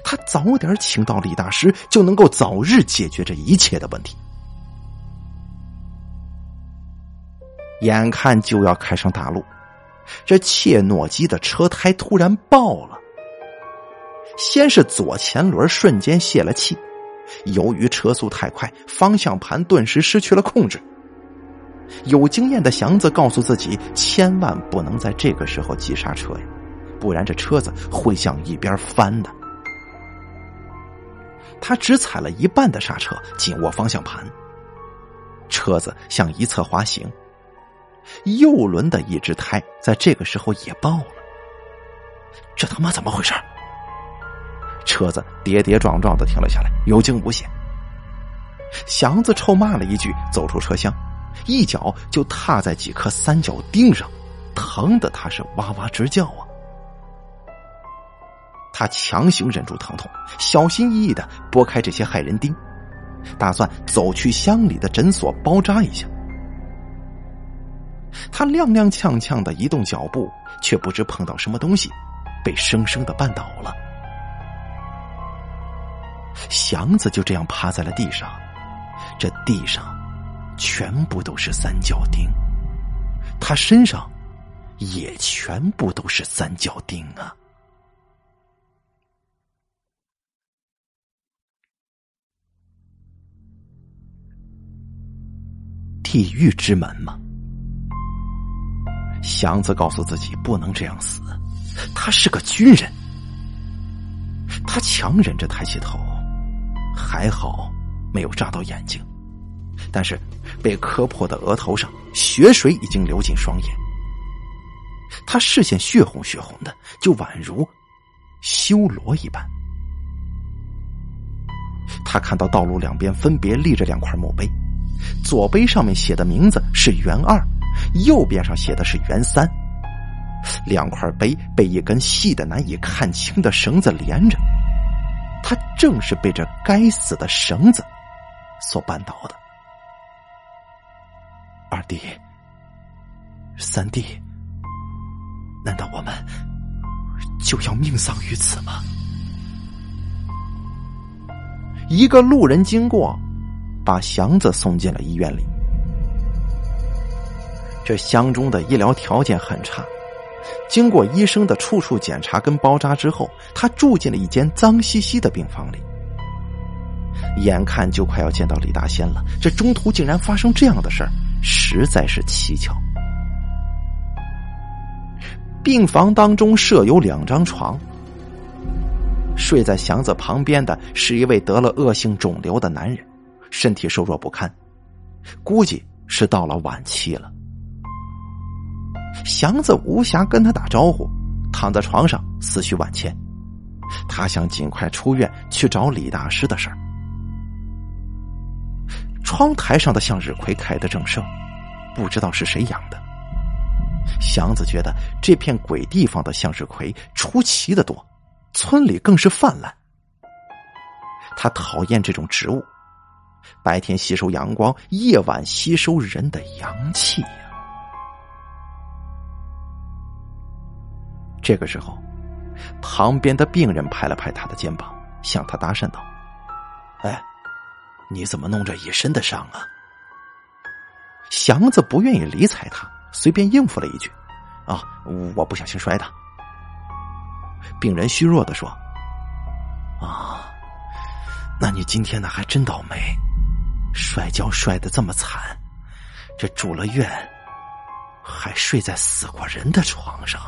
他早点请到李大师，就能够早日解决这一切的问题。眼看就要开上大路。这切诺基的车胎突然爆了，先是左前轮瞬间泄了气，由于车速太快，方向盘顿时失去了控制。有经验的祥子告诉自己，千万不能在这个时候急刹车呀，不然这车子会向一边翻的。他只踩了一半的刹车，紧握方向盘，车子向一侧滑行。右轮的一只胎在这个时候也爆了，这他妈怎么回事？车子跌跌撞撞的停了下来，有惊无险。祥子臭骂了一句，走出车厢，一脚就踏在几颗三角钉上，疼的他是哇哇直叫啊！他强行忍住疼痛，小心翼翼的拨开这些害人钉，打算走去乡里的诊所包扎一下。他踉踉跄跄的移动脚步，却不知碰到什么东西，被生生的绊倒了。祥子就这样趴在了地上，这地上全部都是三角钉，他身上也全部都是三角钉啊！地狱之门吗？祥子告诉自己不能这样死，他是个军人。他强忍着抬起头，还好没有扎到眼睛，但是被磕破的额头上血水已经流进双眼。他视线血红血红的，就宛如修罗一般。他看到道路两边分别立着两块墓碑，左碑上面写的名字是袁二，右边上写的是袁三。两块碑被一根细的难以看清的绳子连着。他正是被这该死的绳子所绊倒的。二弟，三弟，难道我们就要命丧于此吗？一个路人经过，把祥子送进了医院里。这乡中的医疗条件很差。经过医生的处处检查跟包扎之后，他住进了一间脏兮兮的病房里。眼看就快要见到李大仙了，这中途竟然发生这样的事儿，实在是蹊跷。病房当中设有两张床，睡在祥子旁边的是一位得了恶性肿瘤的男人，身体瘦弱不堪，估计是到了晚期了。祥子无暇跟他打招呼，躺在床上思绪万千。他想尽快出院去找李大师的事儿。窗台上的向日葵开得正盛，不知道是谁养的。祥子觉得这片鬼地方的向日葵出奇的多，村里更是泛滥。他讨厌这种植物，白天吸收阳光，夜晚吸收人的阳气。这个时候，旁边的病人拍了拍他的肩膀，向他搭讪道：“哎，你怎么弄这一身的伤啊？”祥子不愿意理睬他，随便应付了一句：“啊，我不小心摔的。”病人虚弱的说：“啊，那你今天呢还真倒霉，摔跤摔得这么惨，这住了院，还睡在死过人的床上。”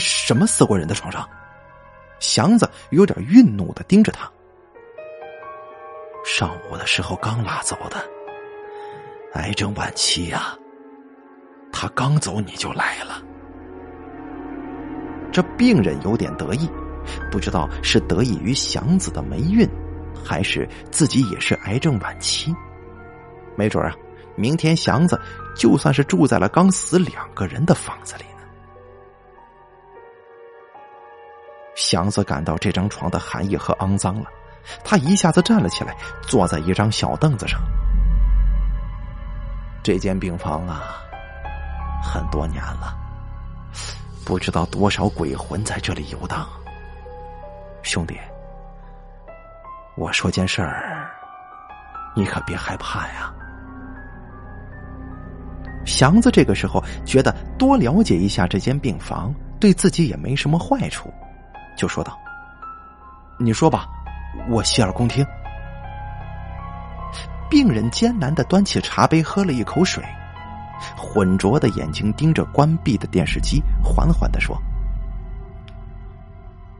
是什么死过人的床上？祥子有点愠怒的盯着他。上午的时候刚拉走的，癌症晚期呀。他刚走你就来了。这病人有点得意，不知道是得益于祥子的霉运，还是自己也是癌症晚期。没准啊，明天祥子就算是住在了刚死两个人的房子里。祥子感到这张床的寒意和肮脏了，他一下子站了起来，坐在一张小凳子上。这间病房啊，很多年了，不知道多少鬼魂在这里游荡。兄弟，我说件事儿，你可别害怕呀。祥子这个时候觉得多了解一下这间病房，对自己也没什么坏处。就说道：“你说吧，我洗耳恭听。”病人艰难的端起茶杯喝了一口水，浑浊的眼睛盯着关闭的电视机，缓缓的说：“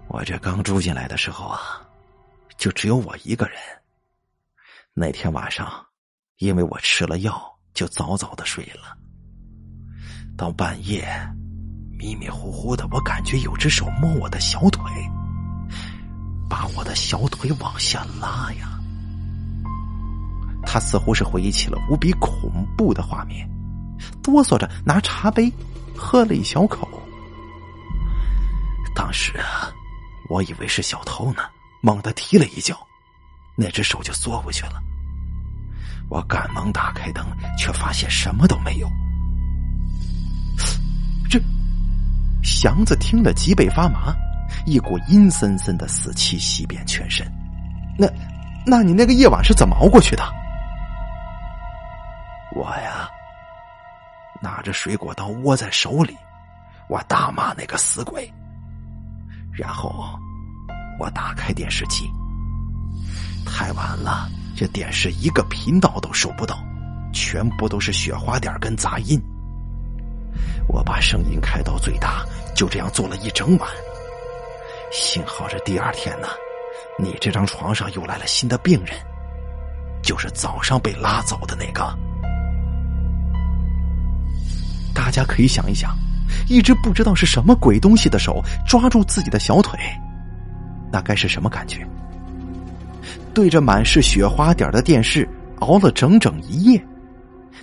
我这刚住进来的时候啊，就只有我一个人。那天晚上，因为我吃了药，就早早的睡了。到半夜。”迷迷糊糊的，我感觉有只手摸我的小腿，把我的小腿往下拉呀。他似乎是回忆起了无比恐怖的画面，哆嗦着拿茶杯喝了一小口。当时啊，我以为是小偷呢，猛地踢了一脚，那只手就缩回去了。我赶忙打开灯，却发现什么都没有。祥子听了脊背发麻，一股阴森森的死气袭遍全身。那，那你那个夜晚是怎么熬过去的？我呀，拿着水果刀握在手里，我大骂那个死鬼。然后，我打开电视机。太晚了，这电视一个频道都收不到，全部都是雪花点跟杂音。我把声音开到最大，就这样做了一整晚。幸好这第二天呢，你这张床上又来了新的病人，就是早上被拉走的那个。大家可以想一想，一只不知道是什么鬼东西的手抓住自己的小腿，那该是什么感觉？对着满是雪花点的电视熬了整整一夜，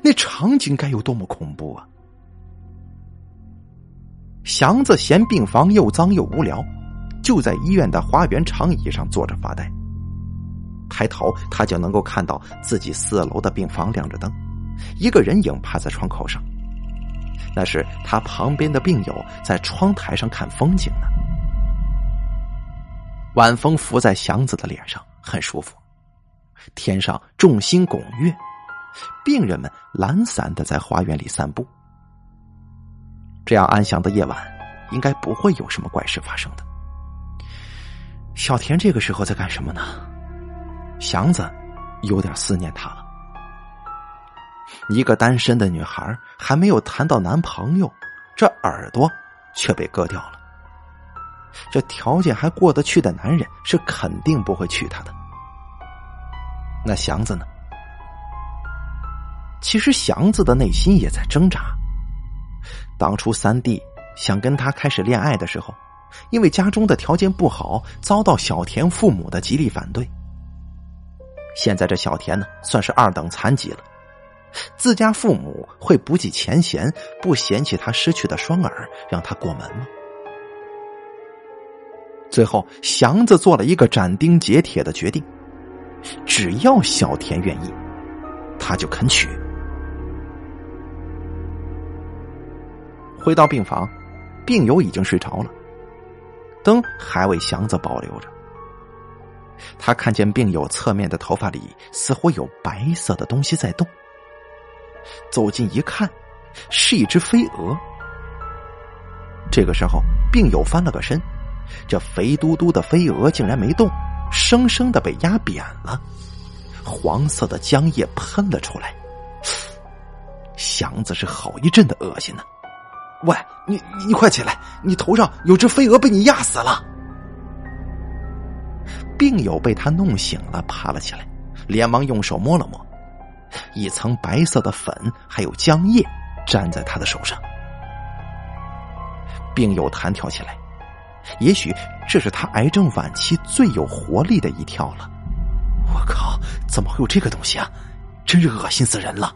那场景该有多么恐怖啊！祥子嫌病房又脏又无聊，就在医院的花园长椅上坐着发呆。抬头，他就能够看到自己四楼的病房亮着灯，一个人影趴在窗口上。那是他旁边的病友在窗台上看风景呢。晚风拂在祥子的脸上，很舒服。天上众星拱月，病人们懒散的在花园里散步。这样安详的夜晚，应该不会有什么怪事发生的。小田这个时候在干什么呢？祥子有点思念他了。一个单身的女孩还没有谈到男朋友，这耳朵却被割掉了。这条件还过得去的男人是肯定不会娶她的。那祥子呢？其实祥子的内心也在挣扎。当初三弟想跟他开始恋爱的时候，因为家中的条件不好，遭到小田父母的极力反对。现在这小田呢，算是二等残疾了。自家父母会不计前嫌，不嫌弃他失去的双耳，让他过门吗？最后，祥子做了一个斩钉截铁的决定：只要小田愿意，他就肯娶。回到病房，病友已经睡着了，灯还为祥子保留着。他看见病友侧面的头发里似乎有白色的东西在动。走近一看，是一只飞蛾。这个时候，病友翻了个身，这肥嘟嘟的飞蛾竟然没动，生生的被压扁了，黄色的浆液喷了出来。祥子是好一阵的恶心呢。喂，你你快起来，你头上有只飞蛾被你压死了。病友被他弄醒了，爬了起来，连忙用手摸了摸。一层白色的粉还有浆液粘在他的手上，病友弹跳起来。也许这是他癌症晚期最有活力的一跳了。我靠，怎么会有这个东西啊？真是恶心死人了！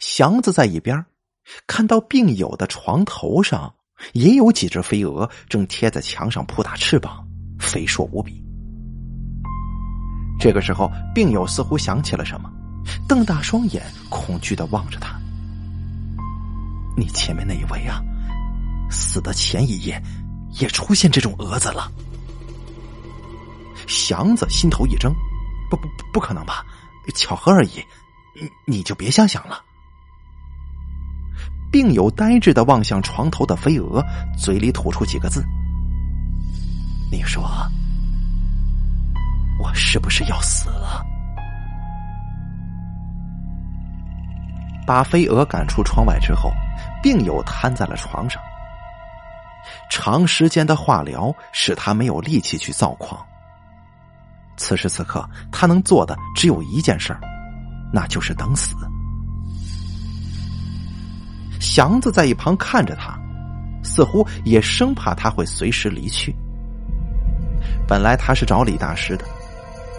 祥子在一边看到病友的床头上也有几只飞蛾，正贴在墙上扑打翅膀，肥硕无比。这个时候，病友似乎想起了什么，瞪大双眼，恐惧的望着他。你前面那一位啊，死的前一夜也出现这种蛾子了。祥子心头一怔，不不不可能吧？巧合而已，你你就别瞎想了。病友呆滞的望向床头的飞蛾，嘴里吐出几个字：“你说。”我是不是要死了？把飞蛾赶出窗外之后，病友瘫在了床上。长时间的化疗使他没有力气去造矿。此时此刻，他能做的只有一件事那就是等死。祥子在一旁看着他，似乎也生怕他会随时离去。本来他是找李大师的。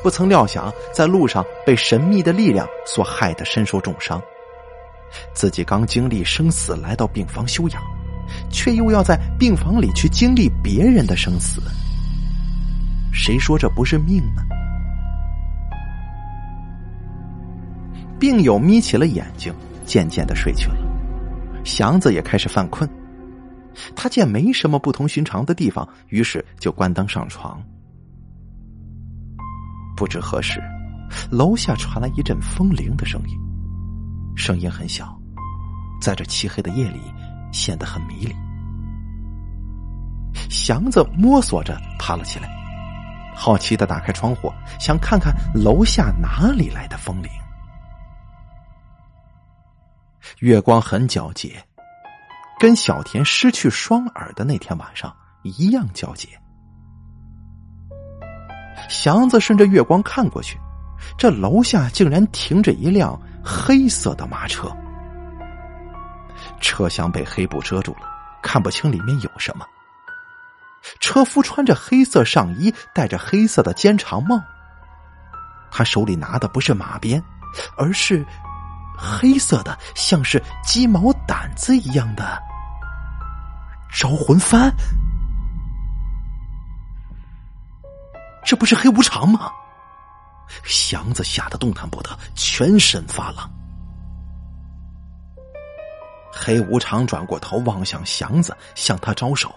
不曾料想，在路上被神秘的力量所害得身受重伤。自己刚经历生死来到病房休养，却又要在病房里去经历别人的生死。谁说这不是命呢？病友眯起了眼睛，渐渐的睡去了。祥子也开始犯困，他见没什么不同寻常的地方，于是就关灯上床。不知何时，楼下传来一阵风铃的声音，声音很小，在这漆黑的夜里显得很迷离。祥子摸索着爬了起来，好奇的打开窗户，想看看楼下哪里来的风铃。月光很皎洁。跟小田失去双耳的那天晚上一样皎洁。祥子顺着月光看过去，这楼下竟然停着一辆黑色的马车，车厢被黑布遮住了，看不清里面有什么。车夫穿着黑色上衣，戴着黑色的尖长帽，他手里拿的不是马鞭，而是。黑色的，像是鸡毛掸子一样的招魂幡，这不是黑无常吗？祥子吓得动弹不得，全身发冷。黑无常转过头望向祥子，向他招手。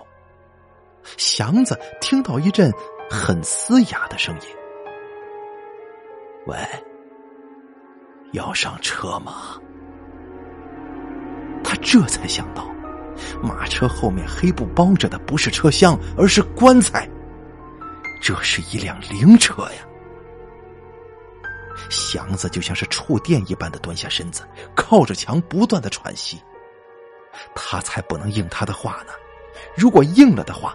祥子听到一阵很嘶哑的声音：“喂。”要上车吗？他这才想到，马车后面黑布包着的不是车厢，而是棺材。这是一辆灵车呀！祥子就像是触电一般的蹲下身子，靠着墙不断的喘息。他才不能应他的话呢！如果应了的话，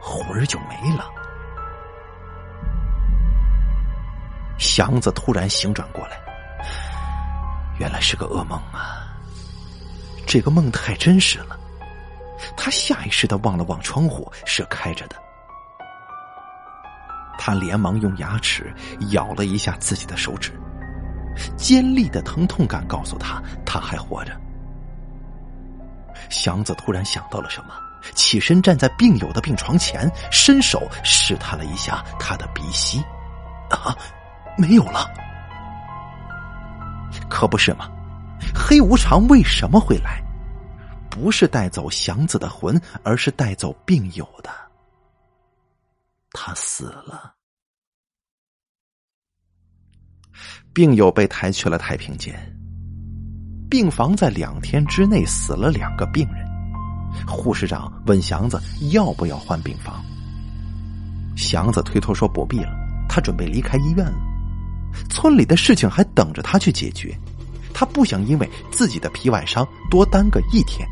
魂儿就没了。祥子突然醒转过来。原来是个噩梦啊！这个梦太真实了，他下意识的望了望窗户，是开着的。他连忙用牙齿咬了一下自己的手指，尖利的疼痛感告诉他他还活着。祥子突然想到了什么，起身站在病友的病床前，伸手试探了一下他的鼻息，啊，没有了。可不是吗？黑无常为什么会来？不是带走祥子的魂，而是带走病友的。他死了，病友被抬去了太平间。病房在两天之内死了两个病人。护士长问祥子要不要换病房，祥子推脱说不必了，他准备离开医院了。村里的事情还等着他去解决，他不想因为自己的皮外伤多耽搁一天。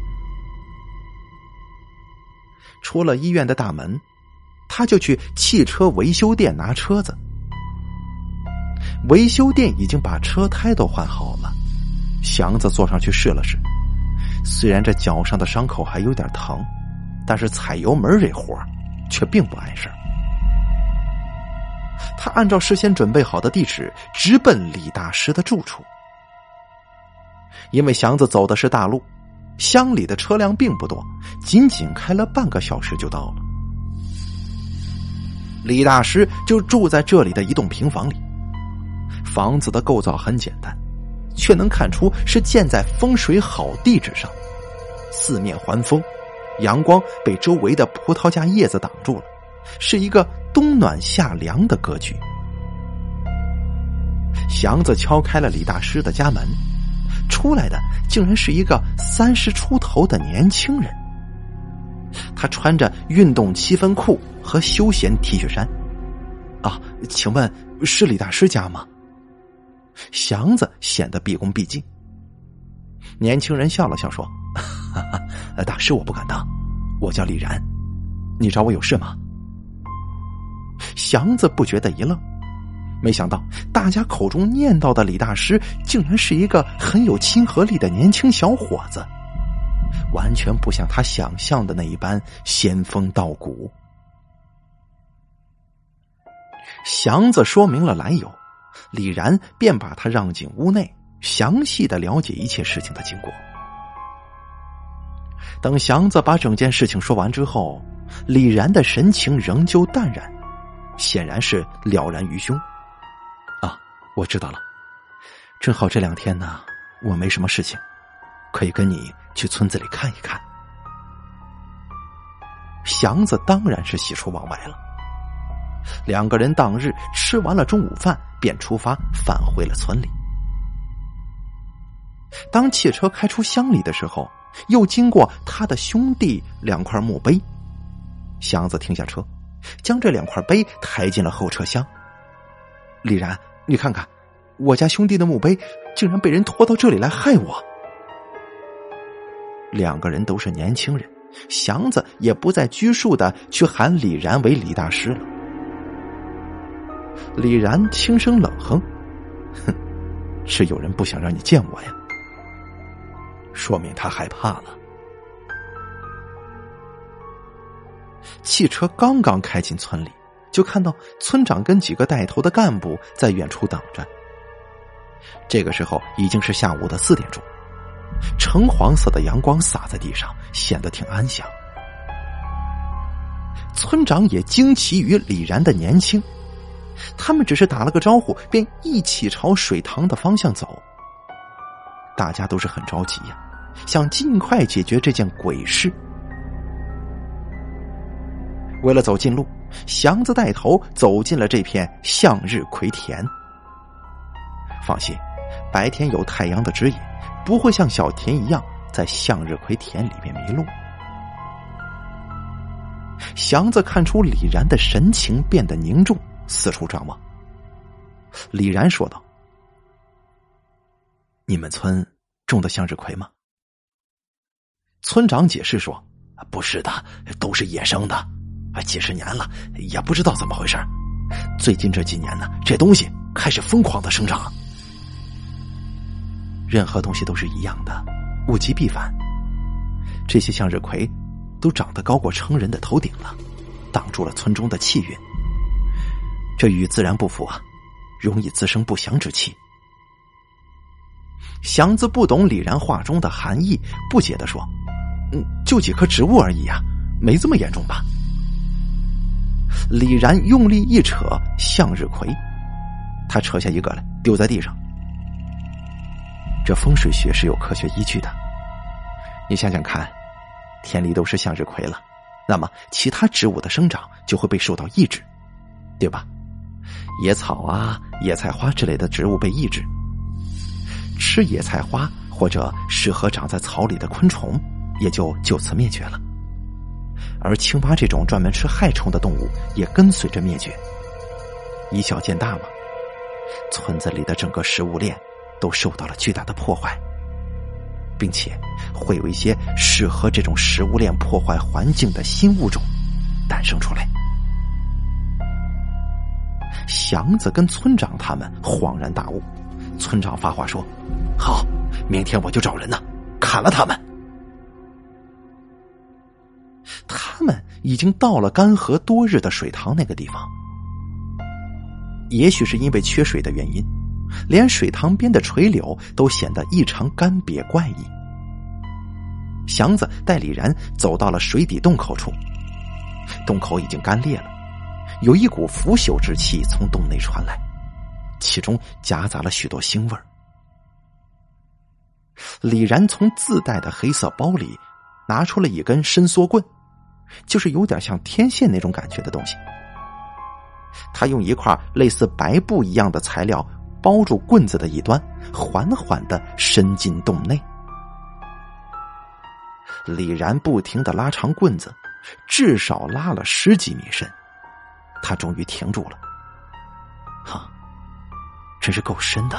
出了医院的大门，他就去汽车维修店拿车子。维修店已经把车胎都换好了，祥子坐上去试了试，虽然这脚上的伤口还有点疼，但是踩油门这活却并不碍事儿。他按照事先准备好的地址直奔李大师的住处，因为祥子走的是大路，乡里的车辆并不多，仅仅开了半个小时就到了。李大师就住在这里的一栋平房里，房子的构造很简单，却能看出是建在风水好地址上，四面环风，阳光被周围的葡萄架叶子挡住了。是一个冬暖夏凉的格局。祥子敲开了李大师的家门，出来的竟然是一个三十出头的年轻人。他穿着运动七分裤和休闲 T 恤衫。啊，请问是李大师家吗？祥子显得毕恭毕敬。年轻人笑了笑说：“哈 哈大师我不敢当，我叫李然，你找我有事吗？”祥子不觉得一愣，没想到大家口中念叨的李大师，竟然是一个很有亲和力的年轻小伙子，完全不像他想象的那一般仙风道骨。祥子说明了来由，李然便把他让进屋内，详细的了解一切事情的经过。等祥子把整件事情说完之后，李然的神情仍旧淡然。显然是了然于胸。啊，我知道了，正好这两天呢，我没什么事情，可以跟你去村子里看一看。祥子当然是喜出望外了。两个人当日吃完了中午饭，便出发返回了村里。当汽车开出乡里的时候，又经过他的兄弟两块墓碑。祥子停下车，将这两块碑抬进了后车厢。李然，你看看，我家兄弟的墓碑竟然被人拖到这里来害我。两个人都是年轻人，祥子也不再拘束的去喊李然为李大师了。李然轻声冷哼：“哼，是有人不想让你见我呀。”说明他害怕了。汽车刚刚开进村里，就看到村长跟几个带头的干部在远处等着。这个时候已经是下午的四点钟，橙黄色的阳光洒在地上，显得挺安详。村长也惊奇于李然的年轻，他们只是打了个招呼，便一起朝水塘的方向走。大家都是很着急呀，想尽快解决这件鬼事。为了走近路，祥子带头走进了这片向日葵田。放心，白天有太阳的指引，不会像小田一样在向日葵田里面迷路。祥子看出李然的神情变得凝重，四处张望。李然说道。你们村种的向日葵吗？村长解释说：“不是的，都是野生的。啊，几十年了，也不知道怎么回事。最近这几年呢，这东西开始疯狂的生长。任何东西都是一样的，物极必反。这些向日葵都长得高过成人的头顶了，挡住了村中的气运。这与自然不符啊，容易滋生不祥之气。”祥子不懂李然话中的含义，不解的说：“嗯，就几棵植物而已啊，没这么严重吧？”李然用力一扯向日葵，他扯下一个来，丢在地上。这风水学是有科学依据的。你想想看，田里都是向日葵了，那么其他植物的生长就会被受到抑制，对吧？野草啊、野菜花之类的植物被抑制。吃野菜花或者适合长在草里的昆虫，也就就此灭绝了。而青蛙这种专门吃害虫的动物也跟随着灭绝。以小见大嘛，村子里的整个食物链都受到了巨大的破坏，并且会有一些适合这种食物链破坏环境的新物种诞生出来。祥子跟村长他们恍然大悟。村长发话说：“好，明天我就找人呢，砍了他们。”他们已经到了干涸多日的水塘那个地方。也许是因为缺水的原因，连水塘边的垂柳都显得异常干瘪怪异。祥子带李然走到了水底洞口处，洞口已经干裂了，有一股腐朽之气从洞内传来。其中夹杂了许多腥味儿。李然从自带的黑色包里拿出了一根伸缩棍，就是有点像天线那种感觉的东西。他用一块类似白布一样的材料包住棍子的一端，缓缓的伸进洞内。李然不停的拉长棍子，至少拉了十几米深，他终于停住了。哈。真是够深的，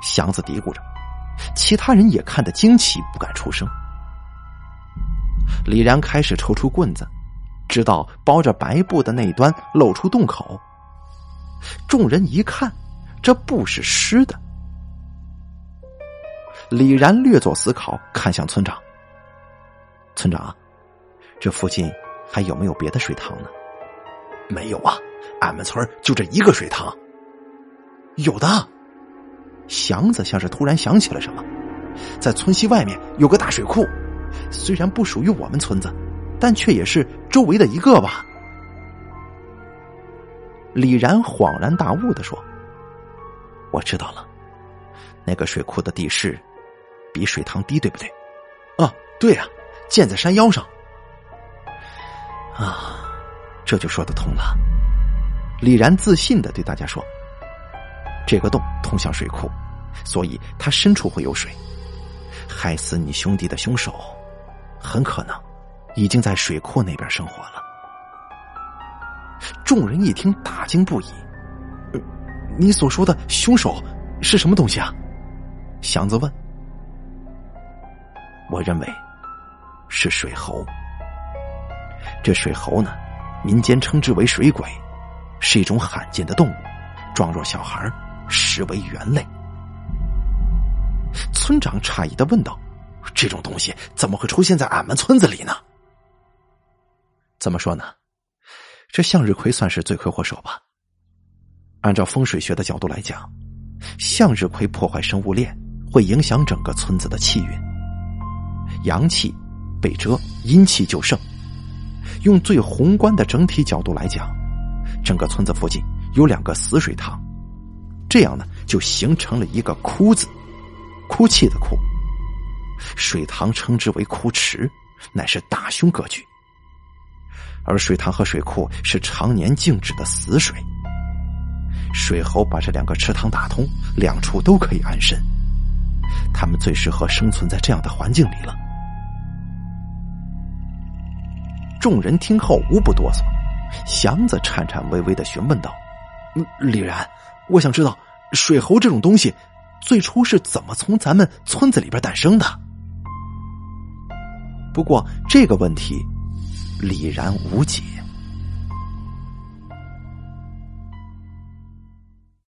祥子嘀咕着，其他人也看得惊奇，不敢出声。李然开始抽出棍子，直到包着白布的那端露出洞口。众人一看，这布是湿的。李然略作思考，看向村长：“村长，这附近还有没有别的水塘呢？”“没有啊，俺们村就这一个水塘。”有的，祥子像是突然想起了什么，在村西外面有个大水库，虽然不属于我们村子，但却也是周围的一个吧。李然恍然大悟的说：“我知道了，那个水库的地势比水塘低，对不对？”“啊，对呀，建在山腰上。”啊，这就说得通了。李然自信的对大家说：“这个洞通向水库，所以它深处会有水。害死你兄弟的凶手，很可能已经在水库那边生活了。”众人一听，大惊不已。你所说的凶手是什么东西啊？祥子问。我认为是水猴。这水猴呢，民间称之为水鬼，是一种罕见的动物，状若小孩，实为猿类。村长诧异的问道：“这种东西怎么会出现在俺们村子里呢？”怎么说呢？这向日葵算是罪魁祸首吧。按照风水学的角度来讲，向日葵破坏生物链，会影响整个村子的气运。阳气被遮，阴气就盛。用最宏观的整体角度来讲，整个村子附近有两个死水塘，这样呢就形成了一个“哭”字，哭泣的“哭”。水塘称之为枯池，乃是大凶格局。而水塘和水库是常年静止的死水，水猴把这两个池塘打通，两处都可以安身，他们最适合生存在这样的环境里了。众人听后无不哆嗦，祥子颤颤巍巍的询问道：“李然，我想知道水猴这种东西最初是怎么从咱们村子里边诞生的？”不过这个问题。李然无解。